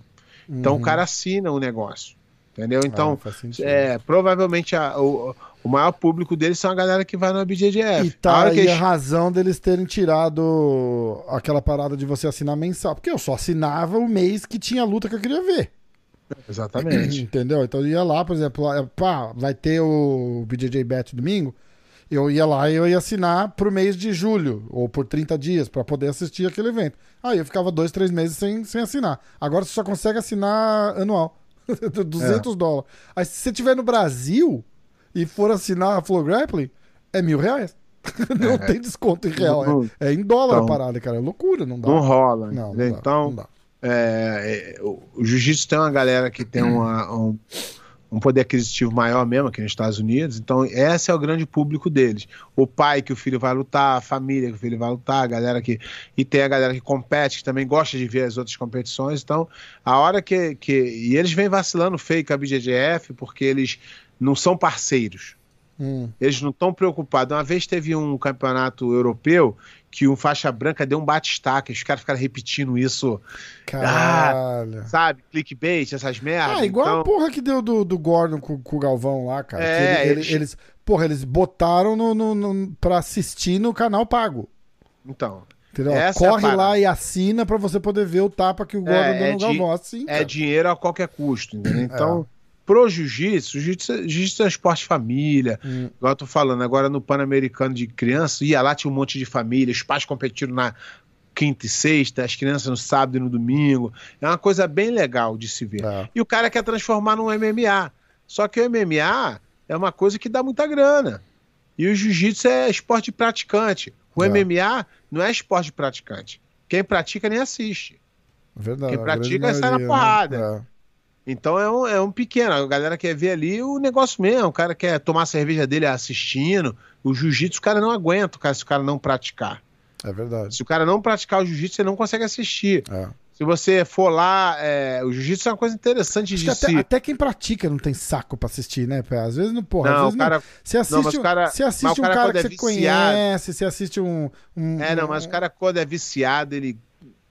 Então, Uhum. o cara assina o negócio. Entendeu? Ah, Então, sentido. é, provavelmente a- o, o maior público deles são a galera que vai no BJJF. E tá a aí que a razão deles terem tirado aquela parada de você assinar mensal. Porque eu só assinava o mês que tinha luta que eu queria ver. Exatamente. (clears throat) Entendeu? Então eu ia lá, por exemplo, pá, vai ter o BJJ Bet domingo. Eu ia lá e eu ia assinar pro mês de julho, ou por 30 dias, pra poder assistir aquele evento. Aí eu ficava dois, três meses sem, sem assinar. Agora você só consegue assinar anual. (laughs) 200 dólares. Aí se você estiver no Brasil e for assinar a Flow Grappling, é mil reais. (laughs) Não tem desconto em real. Não- É, é em dólar então- a parada, cara. É loucura, não dá. Não rola. Não, não dá, então, não dá. é, é, o, o jiu-jitsu tem uma galera que tem uma- um, um poder aquisitivo maior mesmo aqui nos Estados Unidos, então esse é o grande público deles. O pai que o filho vai lutar, a família que o filho vai lutar, a galera que. E tem a galera que compete, que também gosta de ver as outras competições. Então, a hora que. que e eles vêm vacilando feio com a BJJF, porque eles não são parceiros. Hum. Eles não estão preocupados. Uma vez teve um campeonato europeu que um faixa branca deu um bate-estaca. Os caras ficaram repetindo isso, Caralho. sabe? Clickbait, essas merdas. Ah, igual a então, porra que deu do, do Gordon com, com o Galvão lá, cara. É, ele- ele- eles- eles... Porra, eles botaram no, no, no, pra assistir no canal pago. então, é a Corre parada. lá e assina pra você poder ver o tapa que o Gordon É, deu é no Galvão. Assim, é dinheiro a qualquer custo, entendeu? Então, pro jiu-jitsu, jiu-jitsu é um esporte família. Hum. Igual eu tô falando, agora no Pan-Americano de criança, ia lá, tinha um monte de família, os pais competiram na. quinta e sexta, as crianças no sábado e no domingo. É uma coisa bem legal de se ver. É. E o cara quer transformar num MMA. Só que o MMA é uma coisa que dá muita grana. E o jiu-jitsu é esporte de praticante. O É. MMA não é esporte de praticante. Quem pratica nem assiste. Verdade. Quem pratica sai na maioria, porrada. Né? Então é um, é um pequeno. A galera quer ver ali o negócio mesmo. O cara quer tomar a cerveja dele assistindo. O jiu-jitsu o cara não aguenta o cara, se o cara não praticar. É, verdade. Se o cara não praticar o jiu-jitsu, você não consegue assistir. É. Se você for lá, é, o jiu-jitsu é uma coisa interessante Acho de que se. até, até quem pratica não tem saco pra assistir, né? Às vezes não, porra. às Não, vezes o cara. Você assiste, Não, um- cara- você assiste um cara cara que é você viciado- conhece, você assiste um. um- É, não, mas o cara, quando é viciado, ele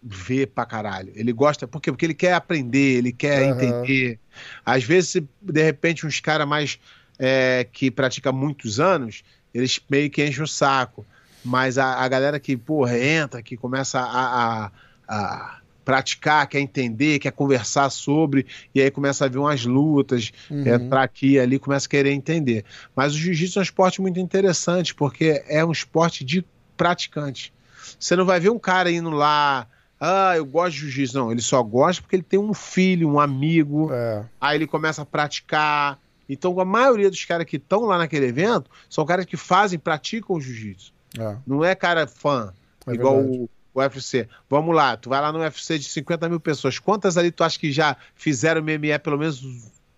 vê pra caralho. Ele gosta. Por quê? Porque ele quer aprender, ele quer Aham. entender. Às vezes, de repente, uns caras mais. é, que pratica muitos anos, eles meio que enchem o saco. Mas a, a galera que, porra, entra, que começa a, a- a praticar, quer entender, quer conversar sobre, e aí começa a ver umas lutas, Uhum. entrar aqui e ali, começa a querer entender. Mas o jiu-jitsu é um esporte muito interessante, porque é um esporte de praticante. Você não vai ver um cara indo lá, ah, eu gosto de jiu-jitsu. Não, ele só gosta porque ele tem um filho, um amigo, É, aí ele começa a praticar. Então, a maioria dos caras que estão lá naquele evento são caras que fazem, praticam o jiu-jitsu. é, Não é cara fã, É igual verdade. o, o UFC. Vamos lá, tu vai lá no UFC de 50 mil pessoas. Quantas ali tu acha que já fizeram MMA pelo menos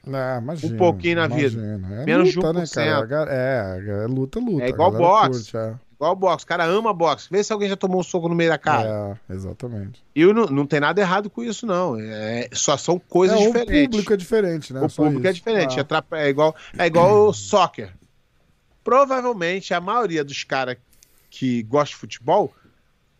É, imagina, Um pouquinho na vida. É Menos de luta, né, 1%. cara? A ga- É, é luta, luta. É igual boxe. curte, é. Igual boxe. O cara ama boxe. Vê se alguém já tomou um soco no meio da cara. É, exatamente. E não, não tem nada errado com isso, não. É, só são coisas é, diferentes. O público é diferente, né? O Só público é isso. diferente. Ah. Atrapa- É igual, é igual o soccer. Provavelmente a maioria dos caras que gostam de futebol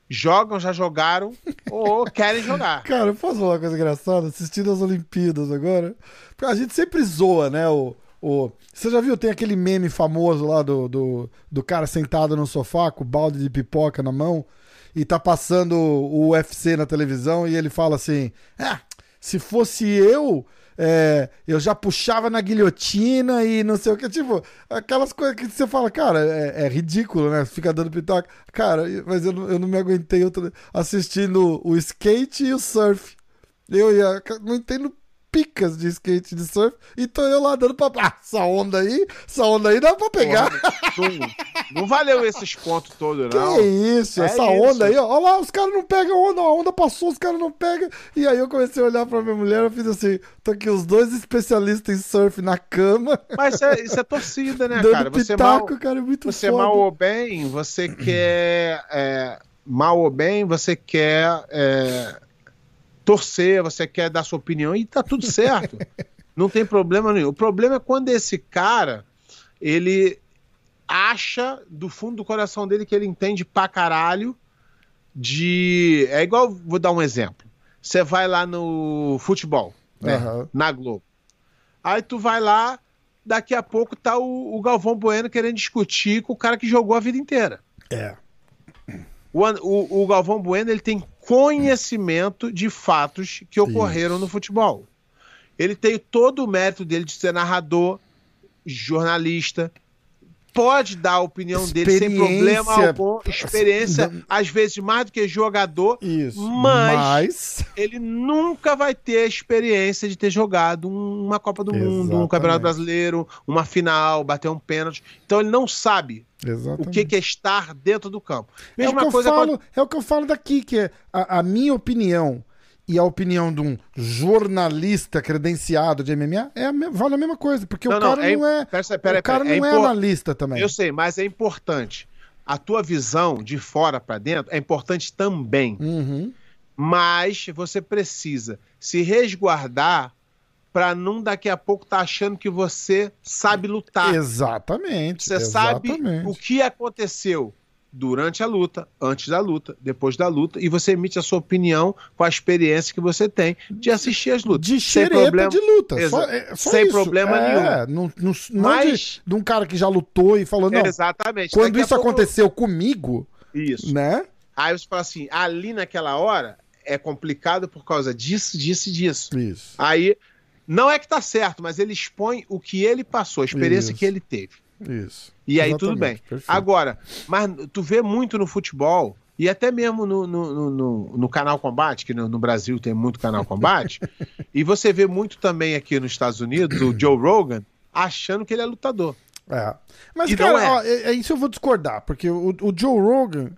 jogam, já jogaram ou (laughs) querem jogar. Cara, eu posso falar uma coisa engraçada? Assistindo as Olimpíadas agora. Porque a gente sempre zoa, né? O, o... Você já viu? Tem aquele meme famoso lá do, do, do cara sentado no sofá com balde de pipoca na mão e tá passando o UFC na televisão e ele fala assim: Ah, se fosse eu. é, eu já puxava na guilhotina e não sei o que, tipo, aquelas coisas que você fala, cara, é, é ridículo, né? Fica dando pitoca. Cara, mas eu, não- eu não me aguentei outra- assistindo o skate e o surf. Eu ia, não entendo picas de skate de surf, e tô eu lá dando pra. Ah, essa onda aí, essa onda aí dá pra pegar. Não, não valeu esses pontos todos, não. Que isso, É essa isso. onda aí, ó. Olha lá, os caras não pegam onda, a onda passou, os caras não pegam. E aí eu comecei a olhar pra minha mulher, eu fiz assim: tô aqui os dois especialistas em surf na cama, Mas isso é, isso é torcida, né, dando cara? Você mal, pitaco, cara, é muito você foda. mal ou bem, você quer. é, mal ou bem, você quer é, torcer, você quer dar sua opinião e tá tudo certo. (laughs) Não tem problema nenhum. O problema é quando esse cara ele acha do fundo do coração dele que ele entende pra caralho de. É igual, vou dar um exemplo. Você vai lá no futebol, né? Aham. Na Globo. Aí tu vai lá, daqui a pouco tá o, o Galvão Bueno querendo discutir com o cara que jogou a vida inteira. É. O, o- o Galvão Bueno ele tem conhecimento de fatos que ocorreram Isso. no futebol. Ele tem todo o mérito dele de ser narrador, jornalista, pode dar a opinião dele sem problema Experiência. algum, experiência, Não- às vezes mais do que jogador, Isso. Mas- Mas- ele nunca vai ter a experiência de ter jogado um- uma Copa do Mundo, um Exatamente. Campeonato Brasileiro, uma final, bater um pênalti. Então ele não sabe Exatamente. o que, que é estar dentro do campo. É o, Mesma que eu coisa falo, é o que eu falo daqui, que é a, a minha opinião e a opinião de um jornalista credenciado de MMA é a vale a mesma coisa, porque Não, o não, cara é- não é, Pera, pera, o cara pera, não é, impor- analista também. Eu sei, mas é importante. A tua visão de fora para dentro é importante também. Uhum. Mas você precisa se resguardar para não daqui a pouco tá achando que você sabe lutar. Exatamente. Você sabe exatamente. o que aconteceu durante a luta, antes da luta, depois da luta, e você emite a sua opinião com a experiência que você tem de assistir as lutas. De sem problema. de luta. Só, é, só sem isso. problema é, Não, não, não Mas- de, de um cara que já lutou e falou, não, Exatamente. quando Daqui isso pouco- aconteceu comigo, Isso. né? Aí você fala assim, ali naquela hora é complicado por causa disso, disso e disso. Isso. Aí não é que tá certo, mas ele expõe o que ele passou, a experiência Isso. que ele teve. Isso. E aí tudo bem. Exatamente, perfeito. Agora, mas tu vê muito no futebol, e até mesmo no, no, no, no canal Combate, que no, no, Brasil tem muito canal Combate, (laughs) e você vê muito também aqui nos Estados Unidos o Joe Rogan achando que ele é lutador. É. Mas, e cara, é. Ó, é, é. isso eu vou discordar, porque o, o Joe Rogan,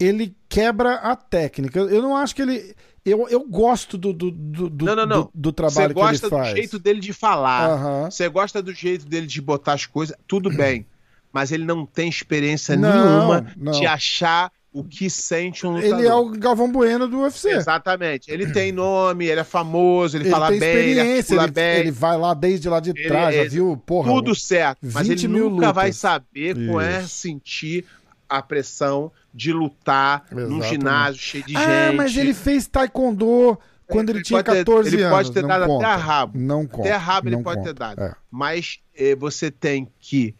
ele quebra a técnica. Eu não acho que ele. Eu, eu gosto do, do, do, não, não, não. do, do trabalho que ele faz. Você gosta do jeito dele de falar. Você gosta do jeito dele de botar as coisas. Tudo (clears throat) bem. Mas ele não tem experiência nenhuma não. de achar o que sente um lutador. Ele é o Galvão Bueno do UFC. Exatamente. Ele tem nome, ele é famoso, ele, ele fala bem, ele ele, bem. Ele vai lá desde lá de trás, ele, já viu? Porra, tudo certo. Mas ele nunca lutas. vai saber Isso. como é sentir a pressão de lutar Exatamente. num ginásio cheio de ah, gente. Ah, mas ele fez taekwondo quando ele, ele tinha 14 ter, anos. Ele pode ter dado conta. até a rabo. Não conta. Até a rabo ele pode conta. ter dado. É. Mas eh, você tem que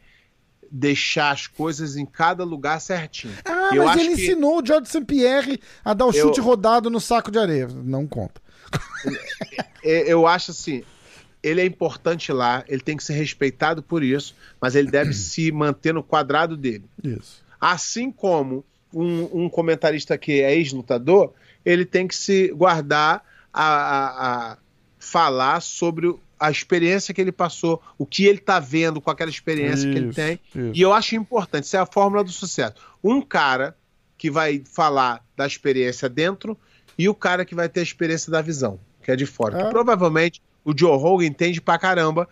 deixar as coisas em cada lugar certinho. Ah, eu mas ele que... ensinou o George St. Pierre a dar o eu... chute rodado no saco de areia. Não conta. (laughs) eu acho assim, ele é importante lá, ele tem que ser respeitado por isso, mas ele deve (clears throat) se manter no quadrado dele. Isso. Assim como um, um comentarista que é ex-lutador, ele tem que se guardar a, a, a falar sobre a experiência que ele passou, o que ele está vendo com aquela experiência isso, que ele tem. Isso. E eu acho importante, isso é a fórmula do sucesso. Um cara que vai falar da experiência dentro e o cara que vai ter a experiência da visão, que é de fora. É. Que provavelmente o Joe Rogan entende pra caramba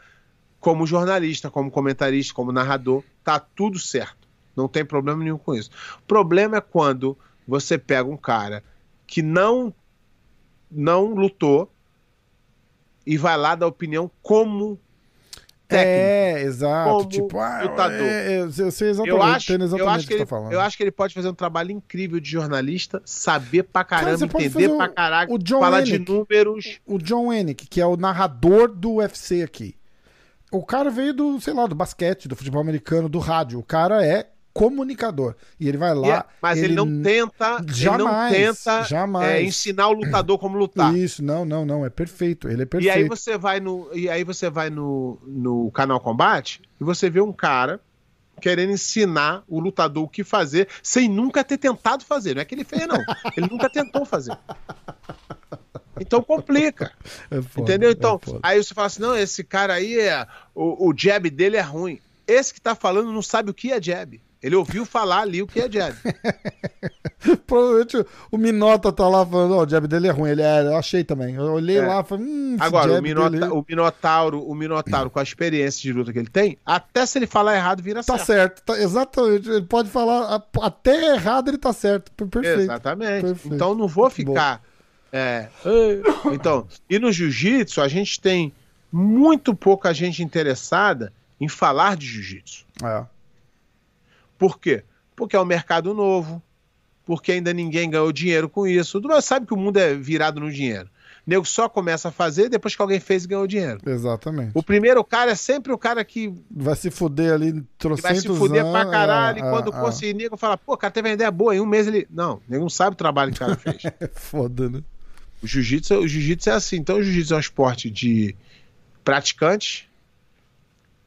como jornalista, como comentarista, como narrador. Tá tudo certo. Não tem problema nenhum com isso. O problema é quando você pega um cara que não não lutou, e vai lá dar opinião como técnico. É, exato. Como tipo, ah, lutador. É, é, eu sei exatamente, eu acho, exatamente eu acho que, ele, tá eu acho que ele pode fazer um trabalho incrível de jornalista, saber pra caramba, Cara, entender pra caralho, o John falar Hennick, de números. O John Hennick, que é o narrador do UFC aqui. O cara veio do, sei lá, do basquete, do futebol americano, do rádio. O cara é comunicador. E ele vai lá. Yeah, mas ele, ele, não tenta, jamais, ele não tenta jamais. É, ensinar o lutador como lutar. Isso, não, não, não. É perfeito. Ele é perfeito. E aí você vai no, e aí você vai no, no canal Combate e você vê um cara querendo ensinar o lutador o que fazer sem nunca ter tentado fazer. Não é que ele fez, não. (laughs) Ele nunca tentou fazer. Então complica. É foda, entendeu? Então, é aí você fala assim: não, esse cara aí é. O, o jab dele é ruim. Esse que tá falando não sabe o que é jab. Ele ouviu falar ali o que é jab. (laughs) Provavelmente o Minota tá lá falando, ó, oh, o jab dele é ruim. Ele é, eu achei também. Eu olhei é. lá e falei, hum, Agora, o, Minota, dele... o Minotauro, o Minotauro, com a experiência de luta que ele tem, até se ele falar errado, vira tá certo. Tá certo, exatamente. Ele pode falar, até errado ele tá certo. Perfeito. Exatamente. Perfeito. Então não vou ficar. É, então, e no jiu-jitsu, a gente tem muito pouca gente interessada em falar de jiu-jitsu. É. Por quê? Porque é um mercado novo, porque ainda ninguém ganhou dinheiro com isso. Tu sabe que o mundo é virado no dinheiro. O nego só começa a fazer depois que alguém fez e ganhou dinheiro. Exatamente. O primeiro cara é sempre o cara que. Vai se fuder ali, trouxe Vai se fuder anos, pra caralho. É, e quando é, conseguir, nego fala, pô, o cara teve uma ideia boa. Em um mês ele. Não, o nego não sabe o trabalho que o cara (laughs) fez. é foda, né? O jiu-jitsu jiu é assim. Então, o jiu-jitsu é um esporte de praticantes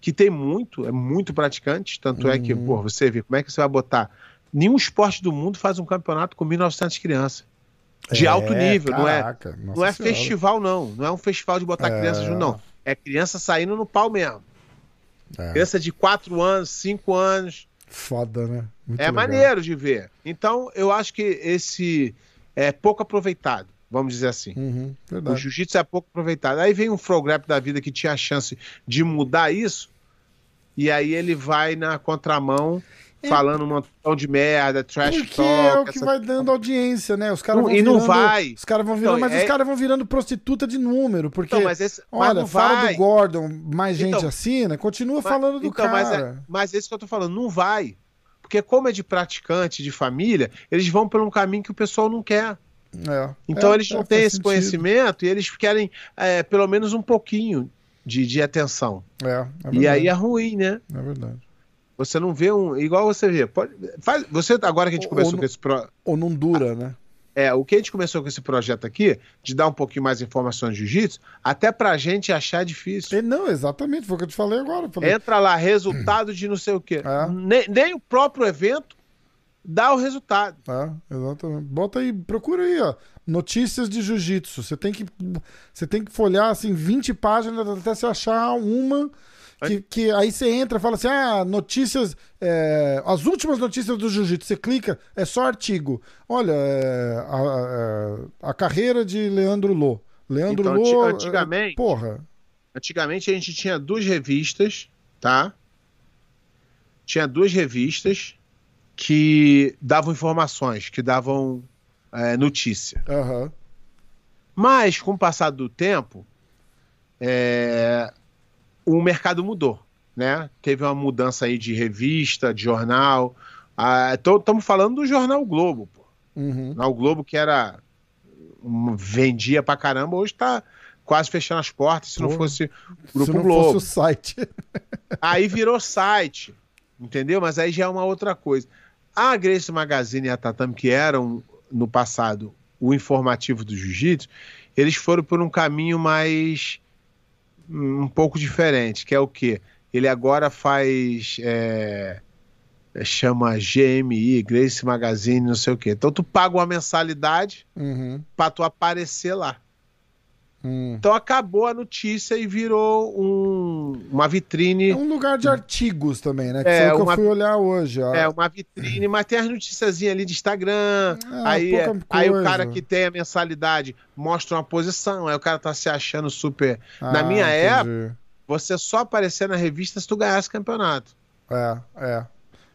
que tem muito, é muito praticante, tanto uhum. é que, uhum. pô, você vê, como é que você vai botar? Nenhum esporte do mundo faz um campeonato com 1.900 crianças. De é, alto nível, caraca, não é, não é festival, não. Não é um festival de botar é... criança junto, não. É criança saindo no pau mesmo. É. Criança de 4 anos, 5 anos. Foda, né? Muito é legal. maneiro de ver. Então, eu acho que esse é pouco aproveitado vamos dizer assim. Uhum, o jiu-jitsu é pouco aproveitado. Aí vem um Frograp da vida que tinha a chance de mudar isso, e aí ele vai na contramão. É. Falando um montão de merda, trash Porque talk. é o que essa... vai dando audiência, né? Os caras vão e não vai. Os caras vão virando, então, mas é... os caras vão virando prostituta de número. Porque, então, mas esse... olha, mas fala vai. do Gordon, mais gente então, assina, continua mas, falando do então, cara. Mas, é, mas esse que eu tô falando, não vai. Porque como é de praticante, de família, eles vão por um caminho que o pessoal não quer. É, então é, eles não têm esse sentido. conhecimento e eles querem é, pelo menos um pouquinho de, de atenção. É, é e aí é ruim, né? É verdade. Você não vê um. Igual você vê. Pode, faz, você, agora que a gente começou ou, com esse. Pro... Ou não dura, né? É, o que a gente começou com esse projeto aqui, de dar um pouquinho mais de informações de jiu-jitsu, até pra gente achar difícil. É, não, exatamente, foi o que eu te falei agora. Falei. Entra lá, resultado de não sei o quê. É. Nem, nem o próprio evento dá o resultado. É, exatamente. Bota aí, procura aí, ó. Notícias de jiu-jitsu. Você tem que você tem que folhar assim 20 páginas até você achar uma que, que aí você entra fala assim: "Ah, notícias, é, as últimas notícias do jiu-jitsu". Você clica, é só artigo. Olha, é, a, a, a, carreira de Leandro Lô. Leandro Então, Lô, anti- antigamente- é, porra. Antigamente a gente tinha duas revistas, tá? Tinha duas revistas que davam informações, que davam é, notícia. Aham. Mas, com o passar do tempo, é, o mercado mudou, né? Teve uma mudança aí de revista, de jornal. Estamos falando do jornal Globo, pô. Uhum. O jornal Globo que era um- vendia pra caramba, hoje tá quase fechando as portas, se não fosse o Se Grupo não Globo. fosse o site. Aí virou site, entendeu? Mas aí já é uma outra coisa. A Grace Magazine e a Tatame, que eram no passado o informativo do jiu-jitsu, eles foram por um caminho mais um pouco diferente, que é o quê? Ele agora faz é, é, chama GMI, Grace Magazine, não sei o quê. Então tu paga uma mensalidade Uhum. pra tu aparecer lá. Hum. Então acabou a notícia e virou um- uma vitrine É um lugar de artigos também, né? Que É, foi o que uma- eu fui olhar hoje. ó. É, uma vitrine, mas tem as noticiazinhas ali de Instagram. Ah, aí, pouca aí o cara que tem a mensalidade mostra uma posição, aí o cara tá se achando super. Ah, Na minha entendi. Você só aparecer na revista se tu ganhasse campeonato. É, é.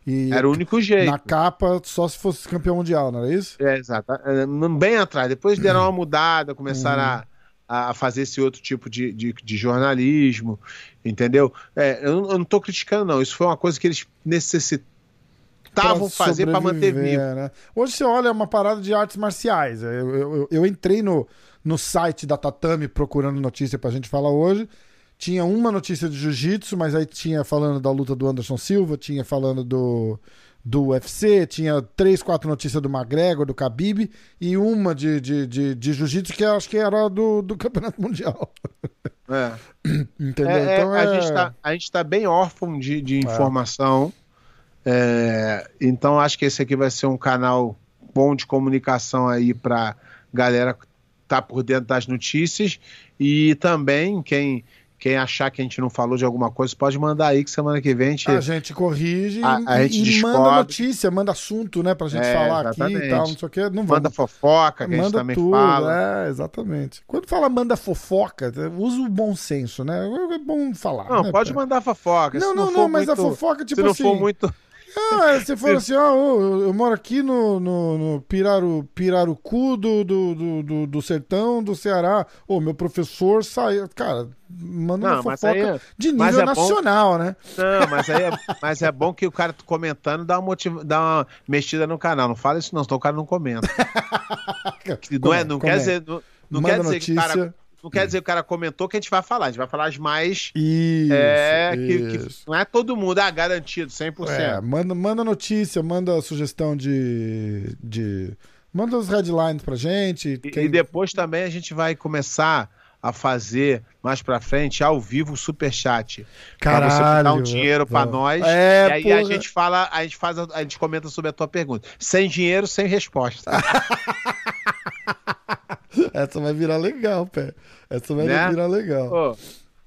E Era o único jeito. na capa, só se fosse campeão mundial, não era isso? É, exato. É, Bem atrás. Depois deram (clears throat) uma mudada, começaram Uhum. a, a fazer esse outro tipo de, de, de jornalismo, entendeu? É, eu, não- tô criticando, não. Isso foi uma coisa que eles necessitavam fazer para manter vivo. né? Hoje você olha é uma parada de artes marciais. Eu, eu, eu- eu entrei no, no site da Tatame procurando notícia pra gente falar hoje. Tinha uma notícia de jiu-jitsu, mas aí tinha falando da luta do Anderson Silva, tinha falando do, do UFC, tinha três, quatro notícias do McGregor, do Khabib, e uma de, de, de, de jiu-jitsu que eu acho que era do, do (laughs) Campeonato Mundial. É. (clears throat) Entendeu? É, é, então a, é... gente tá, a gente tá bem órfão de, de informação. É, então acho que esse aqui vai ser um canal bom de comunicação aí pra galera que tá por dentro das notícias. E também, quem, quem achar que a gente não falou de alguma coisa, pode mandar aí que semana que vem a gente. A gente corrige A- a e, gente e manda notícia, manda assunto, né, pra gente É, falar aqui e exatamente. tal, não sei o que. Não Manda vamos. fofoca, que a gente Manda também tudo, fala. é, exatamente. Quando fala manda fofoca, usa o bom senso, né? É bom falar. Não, né, pode cara? mandar fofoca. Não, não, não, não, mas a muito- fofoca, tipo se não assim. for muito. Ah, você for assim, ó, ô, eu, eu moro aqui no, no, no Piraru, Pirarucu do, do, do, do, sertão do Ceará. Ô, meu professor saiu. Cara, manda Não, uma fofoca é- de nível é bom- nacional, né? Não, mas, aí é, mas é bom que o cara comentando dá uma, motiva, dá uma mexida no canal. Não fala isso, não, senão o cara não comenta. (laughs) Não é, não quer dizer, não, não quer dizer que o cara. Não quer dizer que o cara comentou que a gente vai falar. A gente vai falar as mais. Isso. é, que, que isso. não é todo mundo, ah, garantido, 100%. É, manda, manda notícia, manda sugestão de, de. Manda os headlines pra gente. E, quem- e depois também a gente vai começar a fazer mais pra frente ao vivo o superchat. Pra você botar um Caralho, dinheiro pra nós. É, e aí a porra. gente fala, a gente faz, a, a gente comenta sobre a tua pergunta. Sem dinheiro, sem resposta. (laughs) Essa vai virar legal, pé. Essa vai Né? virar legal. Pô,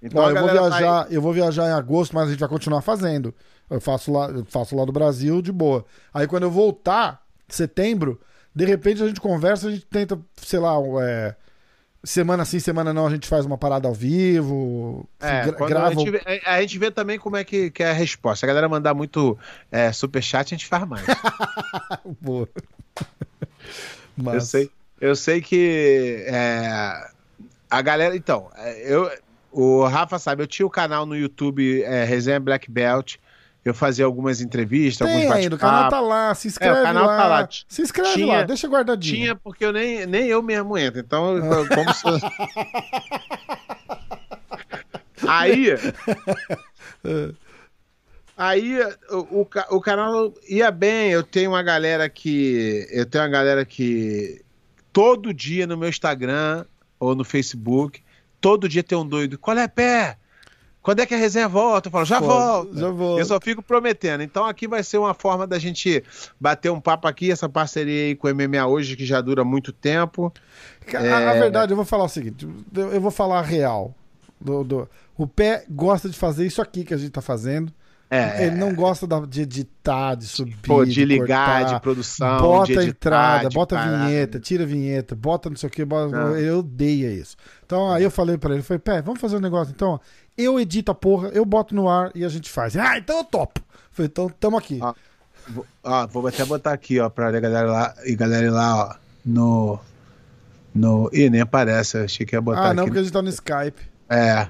então Ó, eu vou tá viajar, eu vou viajar em agosto, mas a gente vai continuar fazendo. Eu faço lá, eu faço lá do Brasil de boa. Aí quando eu voltar, setembro, de repente a gente conversa, a gente tenta, sei lá, é, semana sim, semana não, a gente faz uma parada ao vivo, É, gra- grava. a, gente vê, a- gente vê também como é que, que é a resposta. Se a galera mandar muito é, superchat, a gente faz mais. (laughs) Boa. eu, Mas- sei, eu sei que é, a galera. Então, é, eu, o Rafa sabe, eu tinha o canal no YouTube é, Resenha Black Belt. Eu fazia algumas entrevistas, Tem alguns ainda, o canal tá lá, se inscreve canal lá. tá lá. Se inscreve Tinha- lá, deixa guardadinho. Tinha, porque eu nem, nem eu mesmo entro. Então, eu- como se. (laughs) Aí. Aí o, o, o canal ia bem. Eu tenho uma galera que. Eu tenho uma galera que. Todo dia no meu Instagram ou no Facebook, todo dia tem um doido. Qual é pé? Quando é que a resenha volta? Eu falo, já volto. já. Eu só fico prometendo. Então aqui vai ser uma forma da gente bater um papo aqui, essa parceria aí com o MMA hoje, que já dura muito tempo. É. A, a verdade, eu vou falar o seguinte: eu, eu vou falar a real. Do- do- o pé gosta de fazer isso aqui que a gente tá fazendo. É, Ele não gosta de editar, de subir. pô, de ligar, cortar. de produção, Bota de a editar, entrada, de bota a parar. vinheta, tira a vinheta, bota não sei o que, bota... Não. ele odeia isso. Então aí eu falei pra ele, falei, pé, vamos fazer um negócio. Então, eu edito a porra, eu boto no ar e a gente faz. Ah, então eu topo. Falei, então tamo aqui. Ó, Vou, ó, vou até botar aqui, ó, pra galera lá, e galera ir lá, ó, no. no Ih, nem aparece, achei que ia botar ah, não, aqui. porque a gente tá no Skype. É,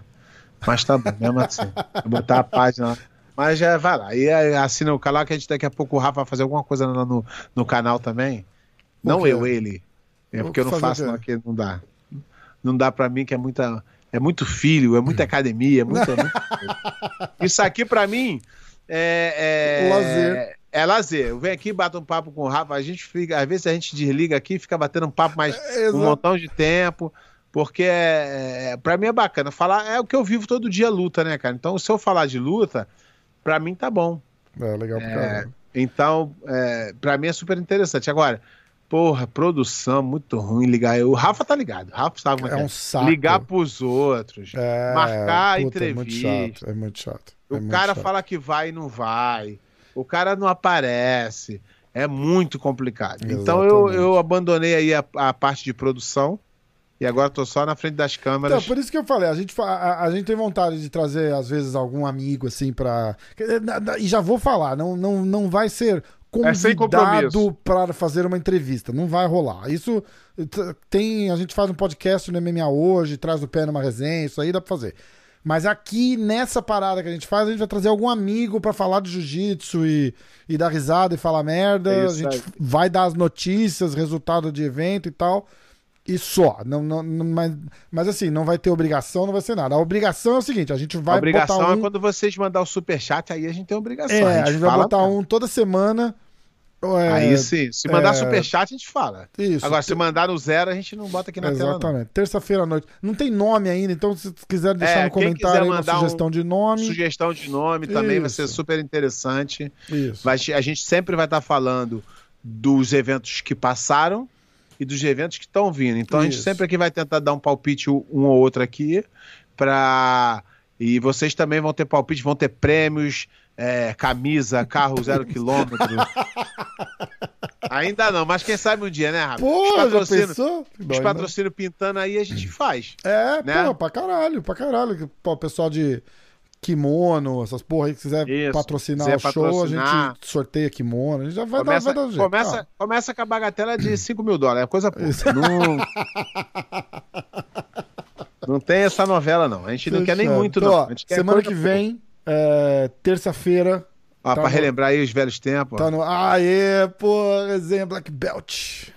mas tá bom, mesmo assim. (laughs) Vou botar a página lá. Mas já vai lá. E aí, assina o canal que a gente daqui a pouco o Rafa vai fazer alguma coisa no, no, canal também. Não quê? eu, ele. É O porque eu não faço, o não, que não dá. Não dá pra mim, que é muita. É muito filho, é muita academia, é (laughs) Isso aqui pra mim é. é Lazer. É lazer. Eu venho aqui, bato um papo com o Rafa, a gente fica, às vezes a gente desliga aqui fica batendo um papo mais É, um montão de tempo, porque é, é, para mim é bacana. Falar é o que eu vivo todo dia luta, né, cara? Então, se eu falar de luta, pra mim tá bom. É, legal pra caramba. Então, é, para mim é super interessante. Agora, porra, produção muito ruim ligar. O Rafa tá ligado. O Rafa sabe como É é, que um saco. ligar pros outros. É, marcar a puta, É muito entrevista. chato, é muito chato. O é muito cara chato. fala que vai e não vai. O cara não aparece. É muito complicado. Então eu, Exatamente. eu abandonei aí a, a parte de produção e agora tô só na frente das câmeras. Então, por isso que eu falei, a gente, a, a gente tem vontade de trazer, às vezes, algum amigo, assim, pra. E já vou falar, não, não, não vai ser É convidado compromisso. para fazer uma entrevista. Não vai rolar. Isso tem. A gente faz um podcast no MMA hoje, traz o pé numa resenha, isso aí dá pra fazer. Mas aqui, nessa parada que a gente faz, a gente vai trazer algum amigo pra falar de jiu-jitsu e, e dar risada e falar merda. É a gente vai dar as notícias, resultado de evento e tal. E só. Não, não, não- mas, mas assim, não vai ter obrigação, não vai ser nada. A obrigação é o seguinte: a gente vai a obrigação botar um. é quando vocês mandar o superchat, aí a gente tem obrigação. É, a gente, vai fala botar mesmo. um toda semana. é, Aí sim, se mandar é, superchat, a gente fala. Isso. Agora, se mandar no zero, a gente não bota aqui na tela. Não. Exatamente. Terça-feira à noite. Não tem nome ainda, então se quiser deixar É, no quem comentário quiser aí uma mandar sugestão um- de nome. Sugestão de nome também vai Isso. ser super interessante. Isso. Vai- a gente sempre vai estar falando dos eventos que passaram e dos eventos que estão vindo. Então a gente Isso. sempre aqui vai tentar dar um palpite um ou outro aqui para e vocês também vão ter palpite, vão ter prêmios, é, camisa, carro (laughs) zero quilômetro. Ainda não, mas quem sabe um dia, né, Rafa? Pô, os já pensou? os Dói, né? patrocínios pintando aí a gente faz. É, né? pô, pra caralho, pra caralho. Pô, o pessoal de kimono, essas porra aí que quiser Isso, patrocinar quiser o show, patrocinar. a gente sorteia kimono. A gente já vai, Começa, dar, vai dar jeito. começa, Ah, começa com a bagatela de (clears throat) 5 mil dólares, é coisa pouca. Não... (laughs) não tem essa novela, não. A gente não quer nem fechado. muito, Então, não. ó, semana que vem, é, terça-feira, Ó, tá pra no- relembrar aí os velhos tempos. tá no. Aê, pô, resenha Black Belt.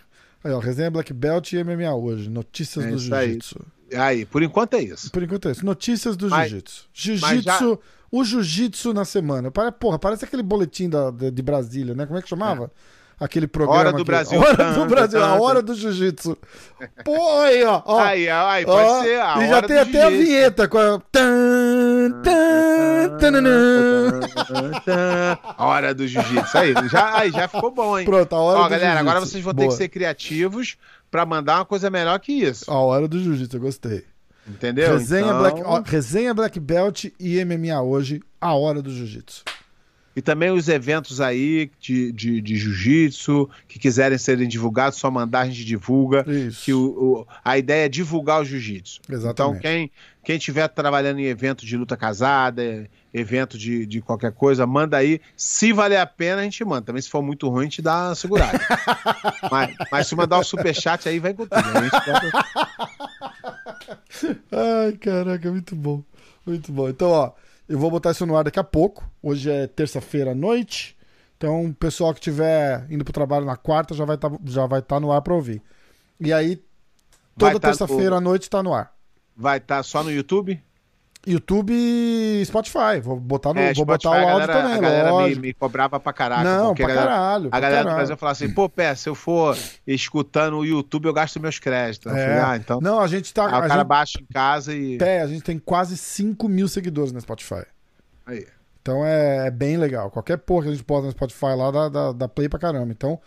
Aí, ó, resenha Black Belt e MMA hoje. Notícias É do. Jiu-Jitsu. Aí, por enquanto é isso. Por enquanto é isso. Notícias do Jiu-Jitsu. mas já- Jiu-Jitsu. O Jiu-Jitsu na semana. Porra, parece aquele boletim da, de, Brasília, né? Como é que chamava? Aquele programa. Hora do que- Brasil. Hora do Brasil, a Tan, tan. hora do Jiu-Jitsu. Pô, aí, ó. ó aí, aí, ó, pode ser a E já tem até a jiu-jitsu. vinheta com a. Tan, tan, tananã. A hora do jiu-jitsu. Aí já, aí, já ficou bom, hein? Pronto, a hora Ó, do galera, agora jiu-jitsu. vocês vão ter Boa. que ser criativos pra mandar uma coisa melhor que isso. A hora do Jiu-Jitsu, eu gostei. Entendeu? Resenha, Então- Black, ó, resenha Black Belt e MMA hoje, a hora do Jiu-Jitsu. E também os eventos aí de, de, de jiu-jitsu, que quiserem serem divulgados, só mandar, a gente divulga. Isso. Que o, o- a ideia é divulgar o jiu-jitsu. Exatamente. Então, quem quem estiver trabalhando em evento de luta casada, evento de, de qualquer coisa, manda aí. Se valer a pena, a gente manda. Também, se for muito ruim, a gente dá uma segurada. (laughs) mas, mas se mandar o superchat aí, vai com tudo. A gente bota- (laughs) Ai, caraca, muito bom. Muito bom. Então, ó, eu vou botar isso no ar daqui a pouco. Hoje é terça-feira à noite. Então, o pessoal que estiver indo pro trabalho na quarta já vai estar já vai tá no ar pra ouvir. E aí, toda tá terça-feira à noite tá no ar. Vai estar só no YouTube? YouTube e Spotify. Vou botar, no, É, vou Spotify, botar o áudio galera, também, a galera me, me cobrava pra caraca. Não, pra galera, caralho. a galera do caralho. Brasil falava assim, pô, Pé, se eu for escutando o YouTube, eu gasto meus créditos. É. falei, ah, então. Não, a gente tá. Aí o cara gente, baixa em casa e. é, a gente tem quase 5 mil seguidores no Spotify. Aí. Então é, é bem legal. Qualquer porra que a gente posta no Spotify lá dá, dá, dá play pra caramba. Então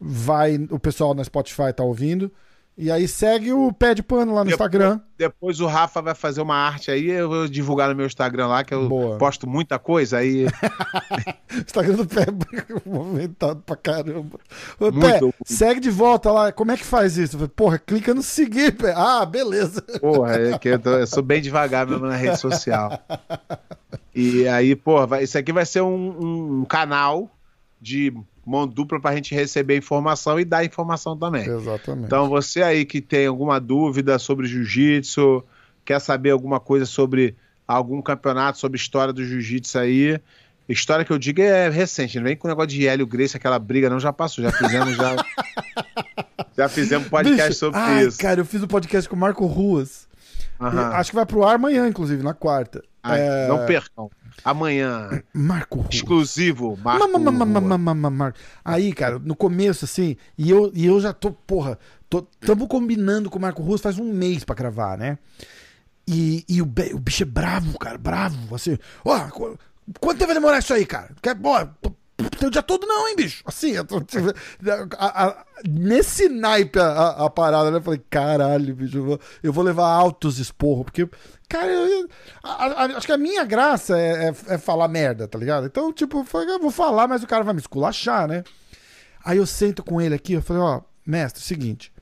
vai, o pessoal no Spotify tá ouvindo. E aí segue o pé de pano lá no Depois- Instagram. Depois o Rafa vai fazer uma arte aí, eu vou divulgar no meu Instagram lá, que eu Boa. posto muita coisa aí. (laughs) Instagram do pé (laughs) movimentado pra caramba. Ô, pé, segue de volta lá. Como é que faz isso? Porra, clica no seguir, pé. Ah, beleza. Porra, é que eu, tô- eu sou bem devagar mesmo na rede social. E aí, porra, vai- isso aqui vai ser um, um canal de mão dupla pra gente receber informação e dar informação também. Exatamente. Então, você aí que tem alguma dúvida sobre jiu-jitsu, quer saber alguma coisa sobre algum campeonato, sobre história do jiu-jitsu aí. História que eu digo é recente, não vem com o negócio de Hélio Grace, aquela briga, não, já passou, já fizemos, já. (laughs) já fizemos podcast Bicho, sobre ai, isso. cara, eu fiz um podcast com o Marco Ruas. Aham. Acho que vai pro ar amanhã, inclusive, na quarta. Ai, É, Não percam. Amanhã, Marco Ruas. exclusivo, Marco. Ma- ma- ma- Aí, cara, no começo, assim, e eu, e eu já tô, porra, tô, tamo combinando com o Marco Russo faz um mês pra gravar, né? E, e o, o bicho é bravo, cara, bravo, assim, ó, qu- quanto tempo vai demorar isso aí, cara? Quer, tô- tem o dia todo não, hein, bicho? Assim, eu tô, a- a- nesse naipe a, a- parada, né? Eu falei, caralho, bicho, eu vou, eu vou levar altos esporros, porque, cara, eu- acho que a minha graça é, é- é falar merda, tá ligado? Então, tipo, eu falei, eu vou falar, mas o cara vai me esculachar, né? Aí eu sento com ele aqui, eu falei, ó, mestre, seguinte,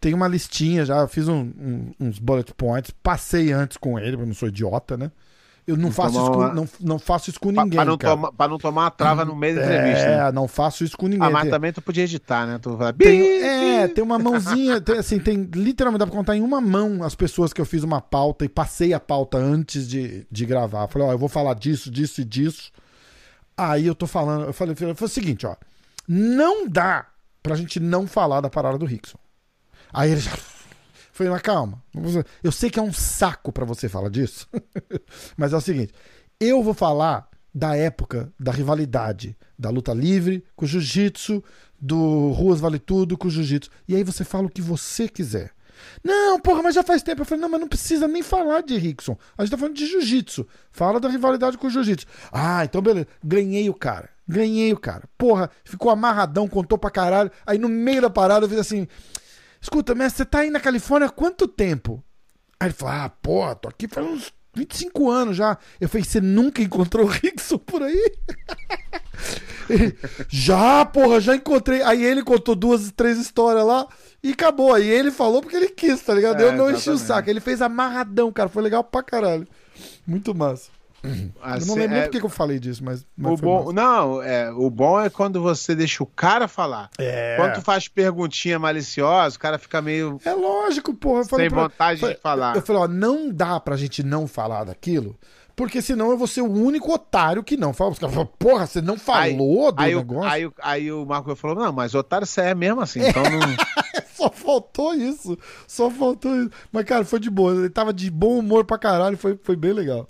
tem uma listinha já, fiz um- um- uns bullet points, passei antes com ele, porque eu não sou idiota, né? Eu não, faço, tomar isso com, uma- não, não faço isso com Pra, ninguém, pra não pra não tomar uma trava no meio da entrevista. né? É, não faço isso com ninguém. Ah, mas também tu podia editar, né? Tu vai. tem, é, tem uma mãozinha, tem, assim, tem literalmente dá pra contar em uma mão as pessoas que eu fiz uma pauta e passei a pauta antes de, de gravar. Falei, ó, eu vou falar disso, disso e disso. Aí eu tô falando, eu falei, foi o seguinte, ó, não dá pra gente não falar da parada do Rickson. Aí ele já foi na calma. Eu sei que é um saco pra você falar disso, (laughs) mas é o seguinte, eu vou falar da época da rivalidade da luta livre com o jiu-jitsu, do Ruas Vale Tudo com o jiu-jitsu. E aí você fala o que você quiser. Não, porra, mas já faz tempo. Eu falei, não, mas não precisa nem falar de Rickson. A gente tá falando de jiu-jitsu. Fala da rivalidade com o jiu-jitsu. Ah, então beleza. Ganhei o cara. Ganhei o cara. Porra, ficou amarradão, contou pra caralho. Aí no meio da parada eu fiz assim: Escuta, mestre, você tá aí na Califórnia há quanto tempo? Aí ele falou: Ah, porra, tô aqui faz uns 25 anos já. Eu falei: Você nunca encontrou o Rickson por aí? (laughs) Ele, já, porra, já encontrei. Aí ele contou duas, três histórias lá e acabou. Aí ele falou porque ele quis, tá ligado? É, eu não enchi o exatamente. saco. Ele fez amarradão, cara. Foi legal pra caralho. Muito massa. Eu não lembro nem por que que eu falei disso, mas. mas O bom, não, é, o bom é quando você deixa o cara falar. É. Quando tu faz perguntinha maliciosa, o cara fica meio É lógico, porra. Eu falei sem pra- vontade falei- de falar. Eu falei, ó, não dá pra gente não falar daquilo, porque senão eu vou ser o único otário que não fala. Os caras falam, porra, você não falou do aí, o- negócio? aí, o- aí o Marco falou: Não, mas otário você é mesmo assim, então não. (laughs) Só faltou isso. Só faltou isso. Mas, cara, foi de boa. Ele tava de bom humor pra caralho. Foi, foi bem legal.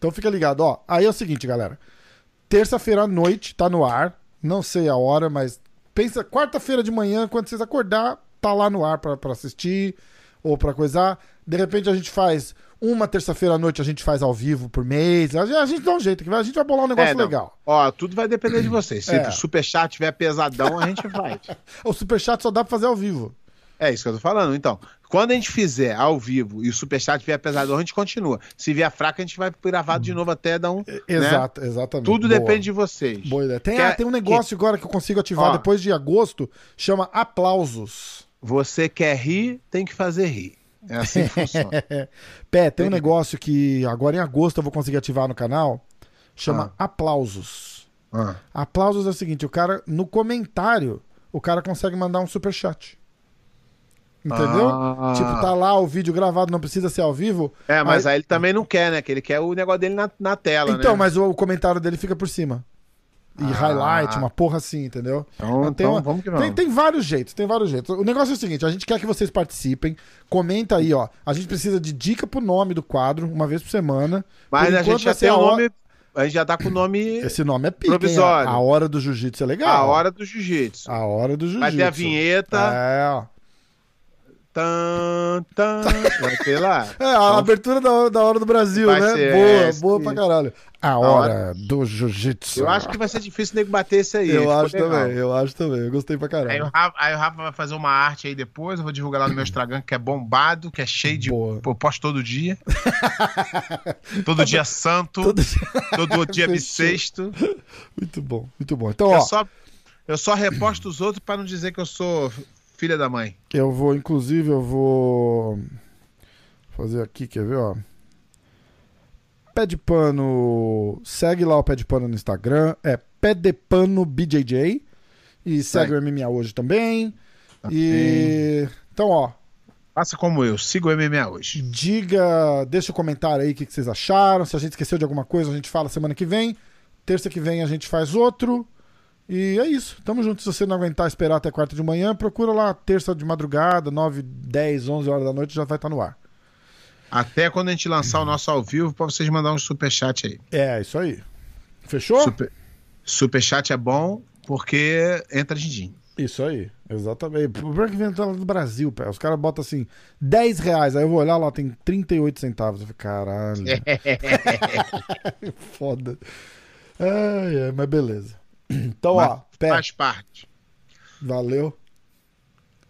Então fica ligado. Ó, aí é o seguinte, galera. Terça-feira à noite, tá no ar. Não sei a hora, mas pensa, quarta-feira de manhã, quando vocês acordar, tá lá no ar pra, pra assistir ou pra coisar. De repente a gente faz uma terça-feira à noite, a gente faz ao vivo por mês. A gente, dá um jeito, que vai- a gente vai bolar um negócio É, legal. Ó, tudo vai depender de vocês. Se É. o superchat tiver pesadão, a gente faz. (laughs) O superchat só dá pra fazer ao vivo. É isso que eu tô falando. Então, quando a gente fizer ao vivo e o superchat vier pesadão, a gente continua. Se vier fraco, a gente vai gravado de novo até dar um. né? Exato, exatamente. Tudo Boa. depende de vocês. Boa ideia. Tem, Que ah, tem um negócio agora que eu consigo ativar Ó. depois de agosto, chama aplausos. Você quer rir, tem que fazer rir. É assim que funciona. (laughs) Pé, tem um negócio que agora em agosto eu vou conseguir ativar no canal, chama aplausos. Ah. Aplausos é o seguinte, o cara, no comentário, o cara consegue mandar um superchat. Entendeu? Ah. Tipo, tá lá o vídeo gravado, não precisa ser ao vivo. É, mas Aí- aí ele também não quer, né? Que ele quer o negócio dele na, na tela, Então, né? mas o, o comentário dele fica por cima. e highlight, uma porra assim, entendeu? Então, tem, então uma- vamos que tem, vamos. tem vários jeitos, tem vários jeitos. O negócio é o seguinte, a gente quer que vocês participem. Comenta aí, ó. A gente precisa de dica pro nome do quadro, uma vez por semana. Mas Por a gente já ser tem o nome. A gente já tá com o nome. Esse nome é pica, hein? Provisório. A, a hora do jiu-jitsu é legal. A hora do jiu-jitsu. A hora do jiu-jitsu. Vai ter a vinheta. É, ó. Tan, tan, vai ter lá. (laughs) É, a abertura da hora, da hora do Brasil, né? boa, essa. boa pra caralho. A hora do jiu-jitsu. Eu acho que vai ser difícil nego bater isso aí. Eu acho legal. também, eu acho também. Eu gostei pra Aí o, caralho. Rafa, aí o Rafa vai fazer uma arte aí depois, eu vou divulgar lá no meu Instagram, que é bombado, que é cheio de. Boa. Pô, eu posto todo dia. (laughs) todo dia santo, todo, Todo- dia bissexto. Muito bom, muito bom. Então, Eu ó, só, eu só reposto os outros pra não dizer que eu sou filha da mãe. eu vou, inclusive, eu vou fazer aqui, quer ver, ó. Pé de pano. Segue lá o Pé de Pano no Instagram. É Pé de Pano BJJ. E segue o MMA hoje também. E. Então, ó, Faça como eu, siga o MMA hoje. Diga, deixa o comentário aí o que, que vocês acharam. Se a gente esqueceu de alguma coisa, a gente fala semana que vem. Terça que vem a gente faz outro. E é isso. Tamo junto. Se você não aguentar esperar até quarta de manhã, procura lá terça de madrugada, 9, 10, 11 horas da noite, já vai estar no ar. Até quando a gente lançar o nosso ao vivo, pra vocês mandar um superchat aí. É, isso aí. Fechou? Super, superchat é bom porque entra din-din. Isso aí, exatamente. O problema é que vem do Brasil, pé. Os caras botam assim, 10 reais. Aí eu vou olhar lá, tem 38 centavos. Eu falei, caralho. (laughs) (laughs) Foda. Ai, ai, mas beleza. Então, ó, pé, Faz parte. valeu.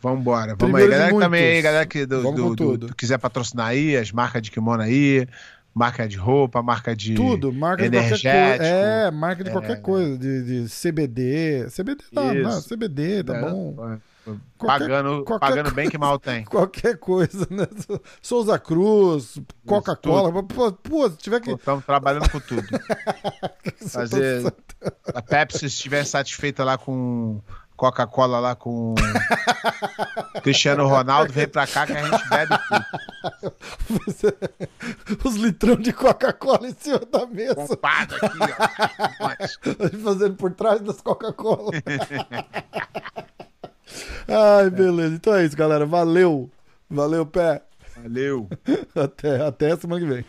Vambora, vamos aí. Galera que também, aí, galera que do, do- do- do- quiser patrocinar aí, as marcas de kimono aí, marca de roupa, marca de. Tudo, marca de qualquer coisa. energético. É, marca de qualquer coisa. De, de CBD. CBD tá, não, CBD, tá É, bom. Qualquer, pagando, qualquer pagando bem que mal tem. (laughs) Qualquer coisa, né? Souza Cruz, Coca-Cola. Pô, pô, se tiver que. Estamos trabalhando com tudo. (laughs) Fazer. A Pepsi, se estiver satisfeita lá com Coca-Cola, lá com Cristiano Ronaldo, vem pra cá que a gente bebe tudo. (laughs) Os litrão de Coca-Cola em cima da mesa. Pompado aqui, ó. Fazendo por trás das Coca-Cola. Ai, beleza. Então é isso, galera. Valeu. Valeu, pé. Valeu. (laughs) Até, até semana que vem.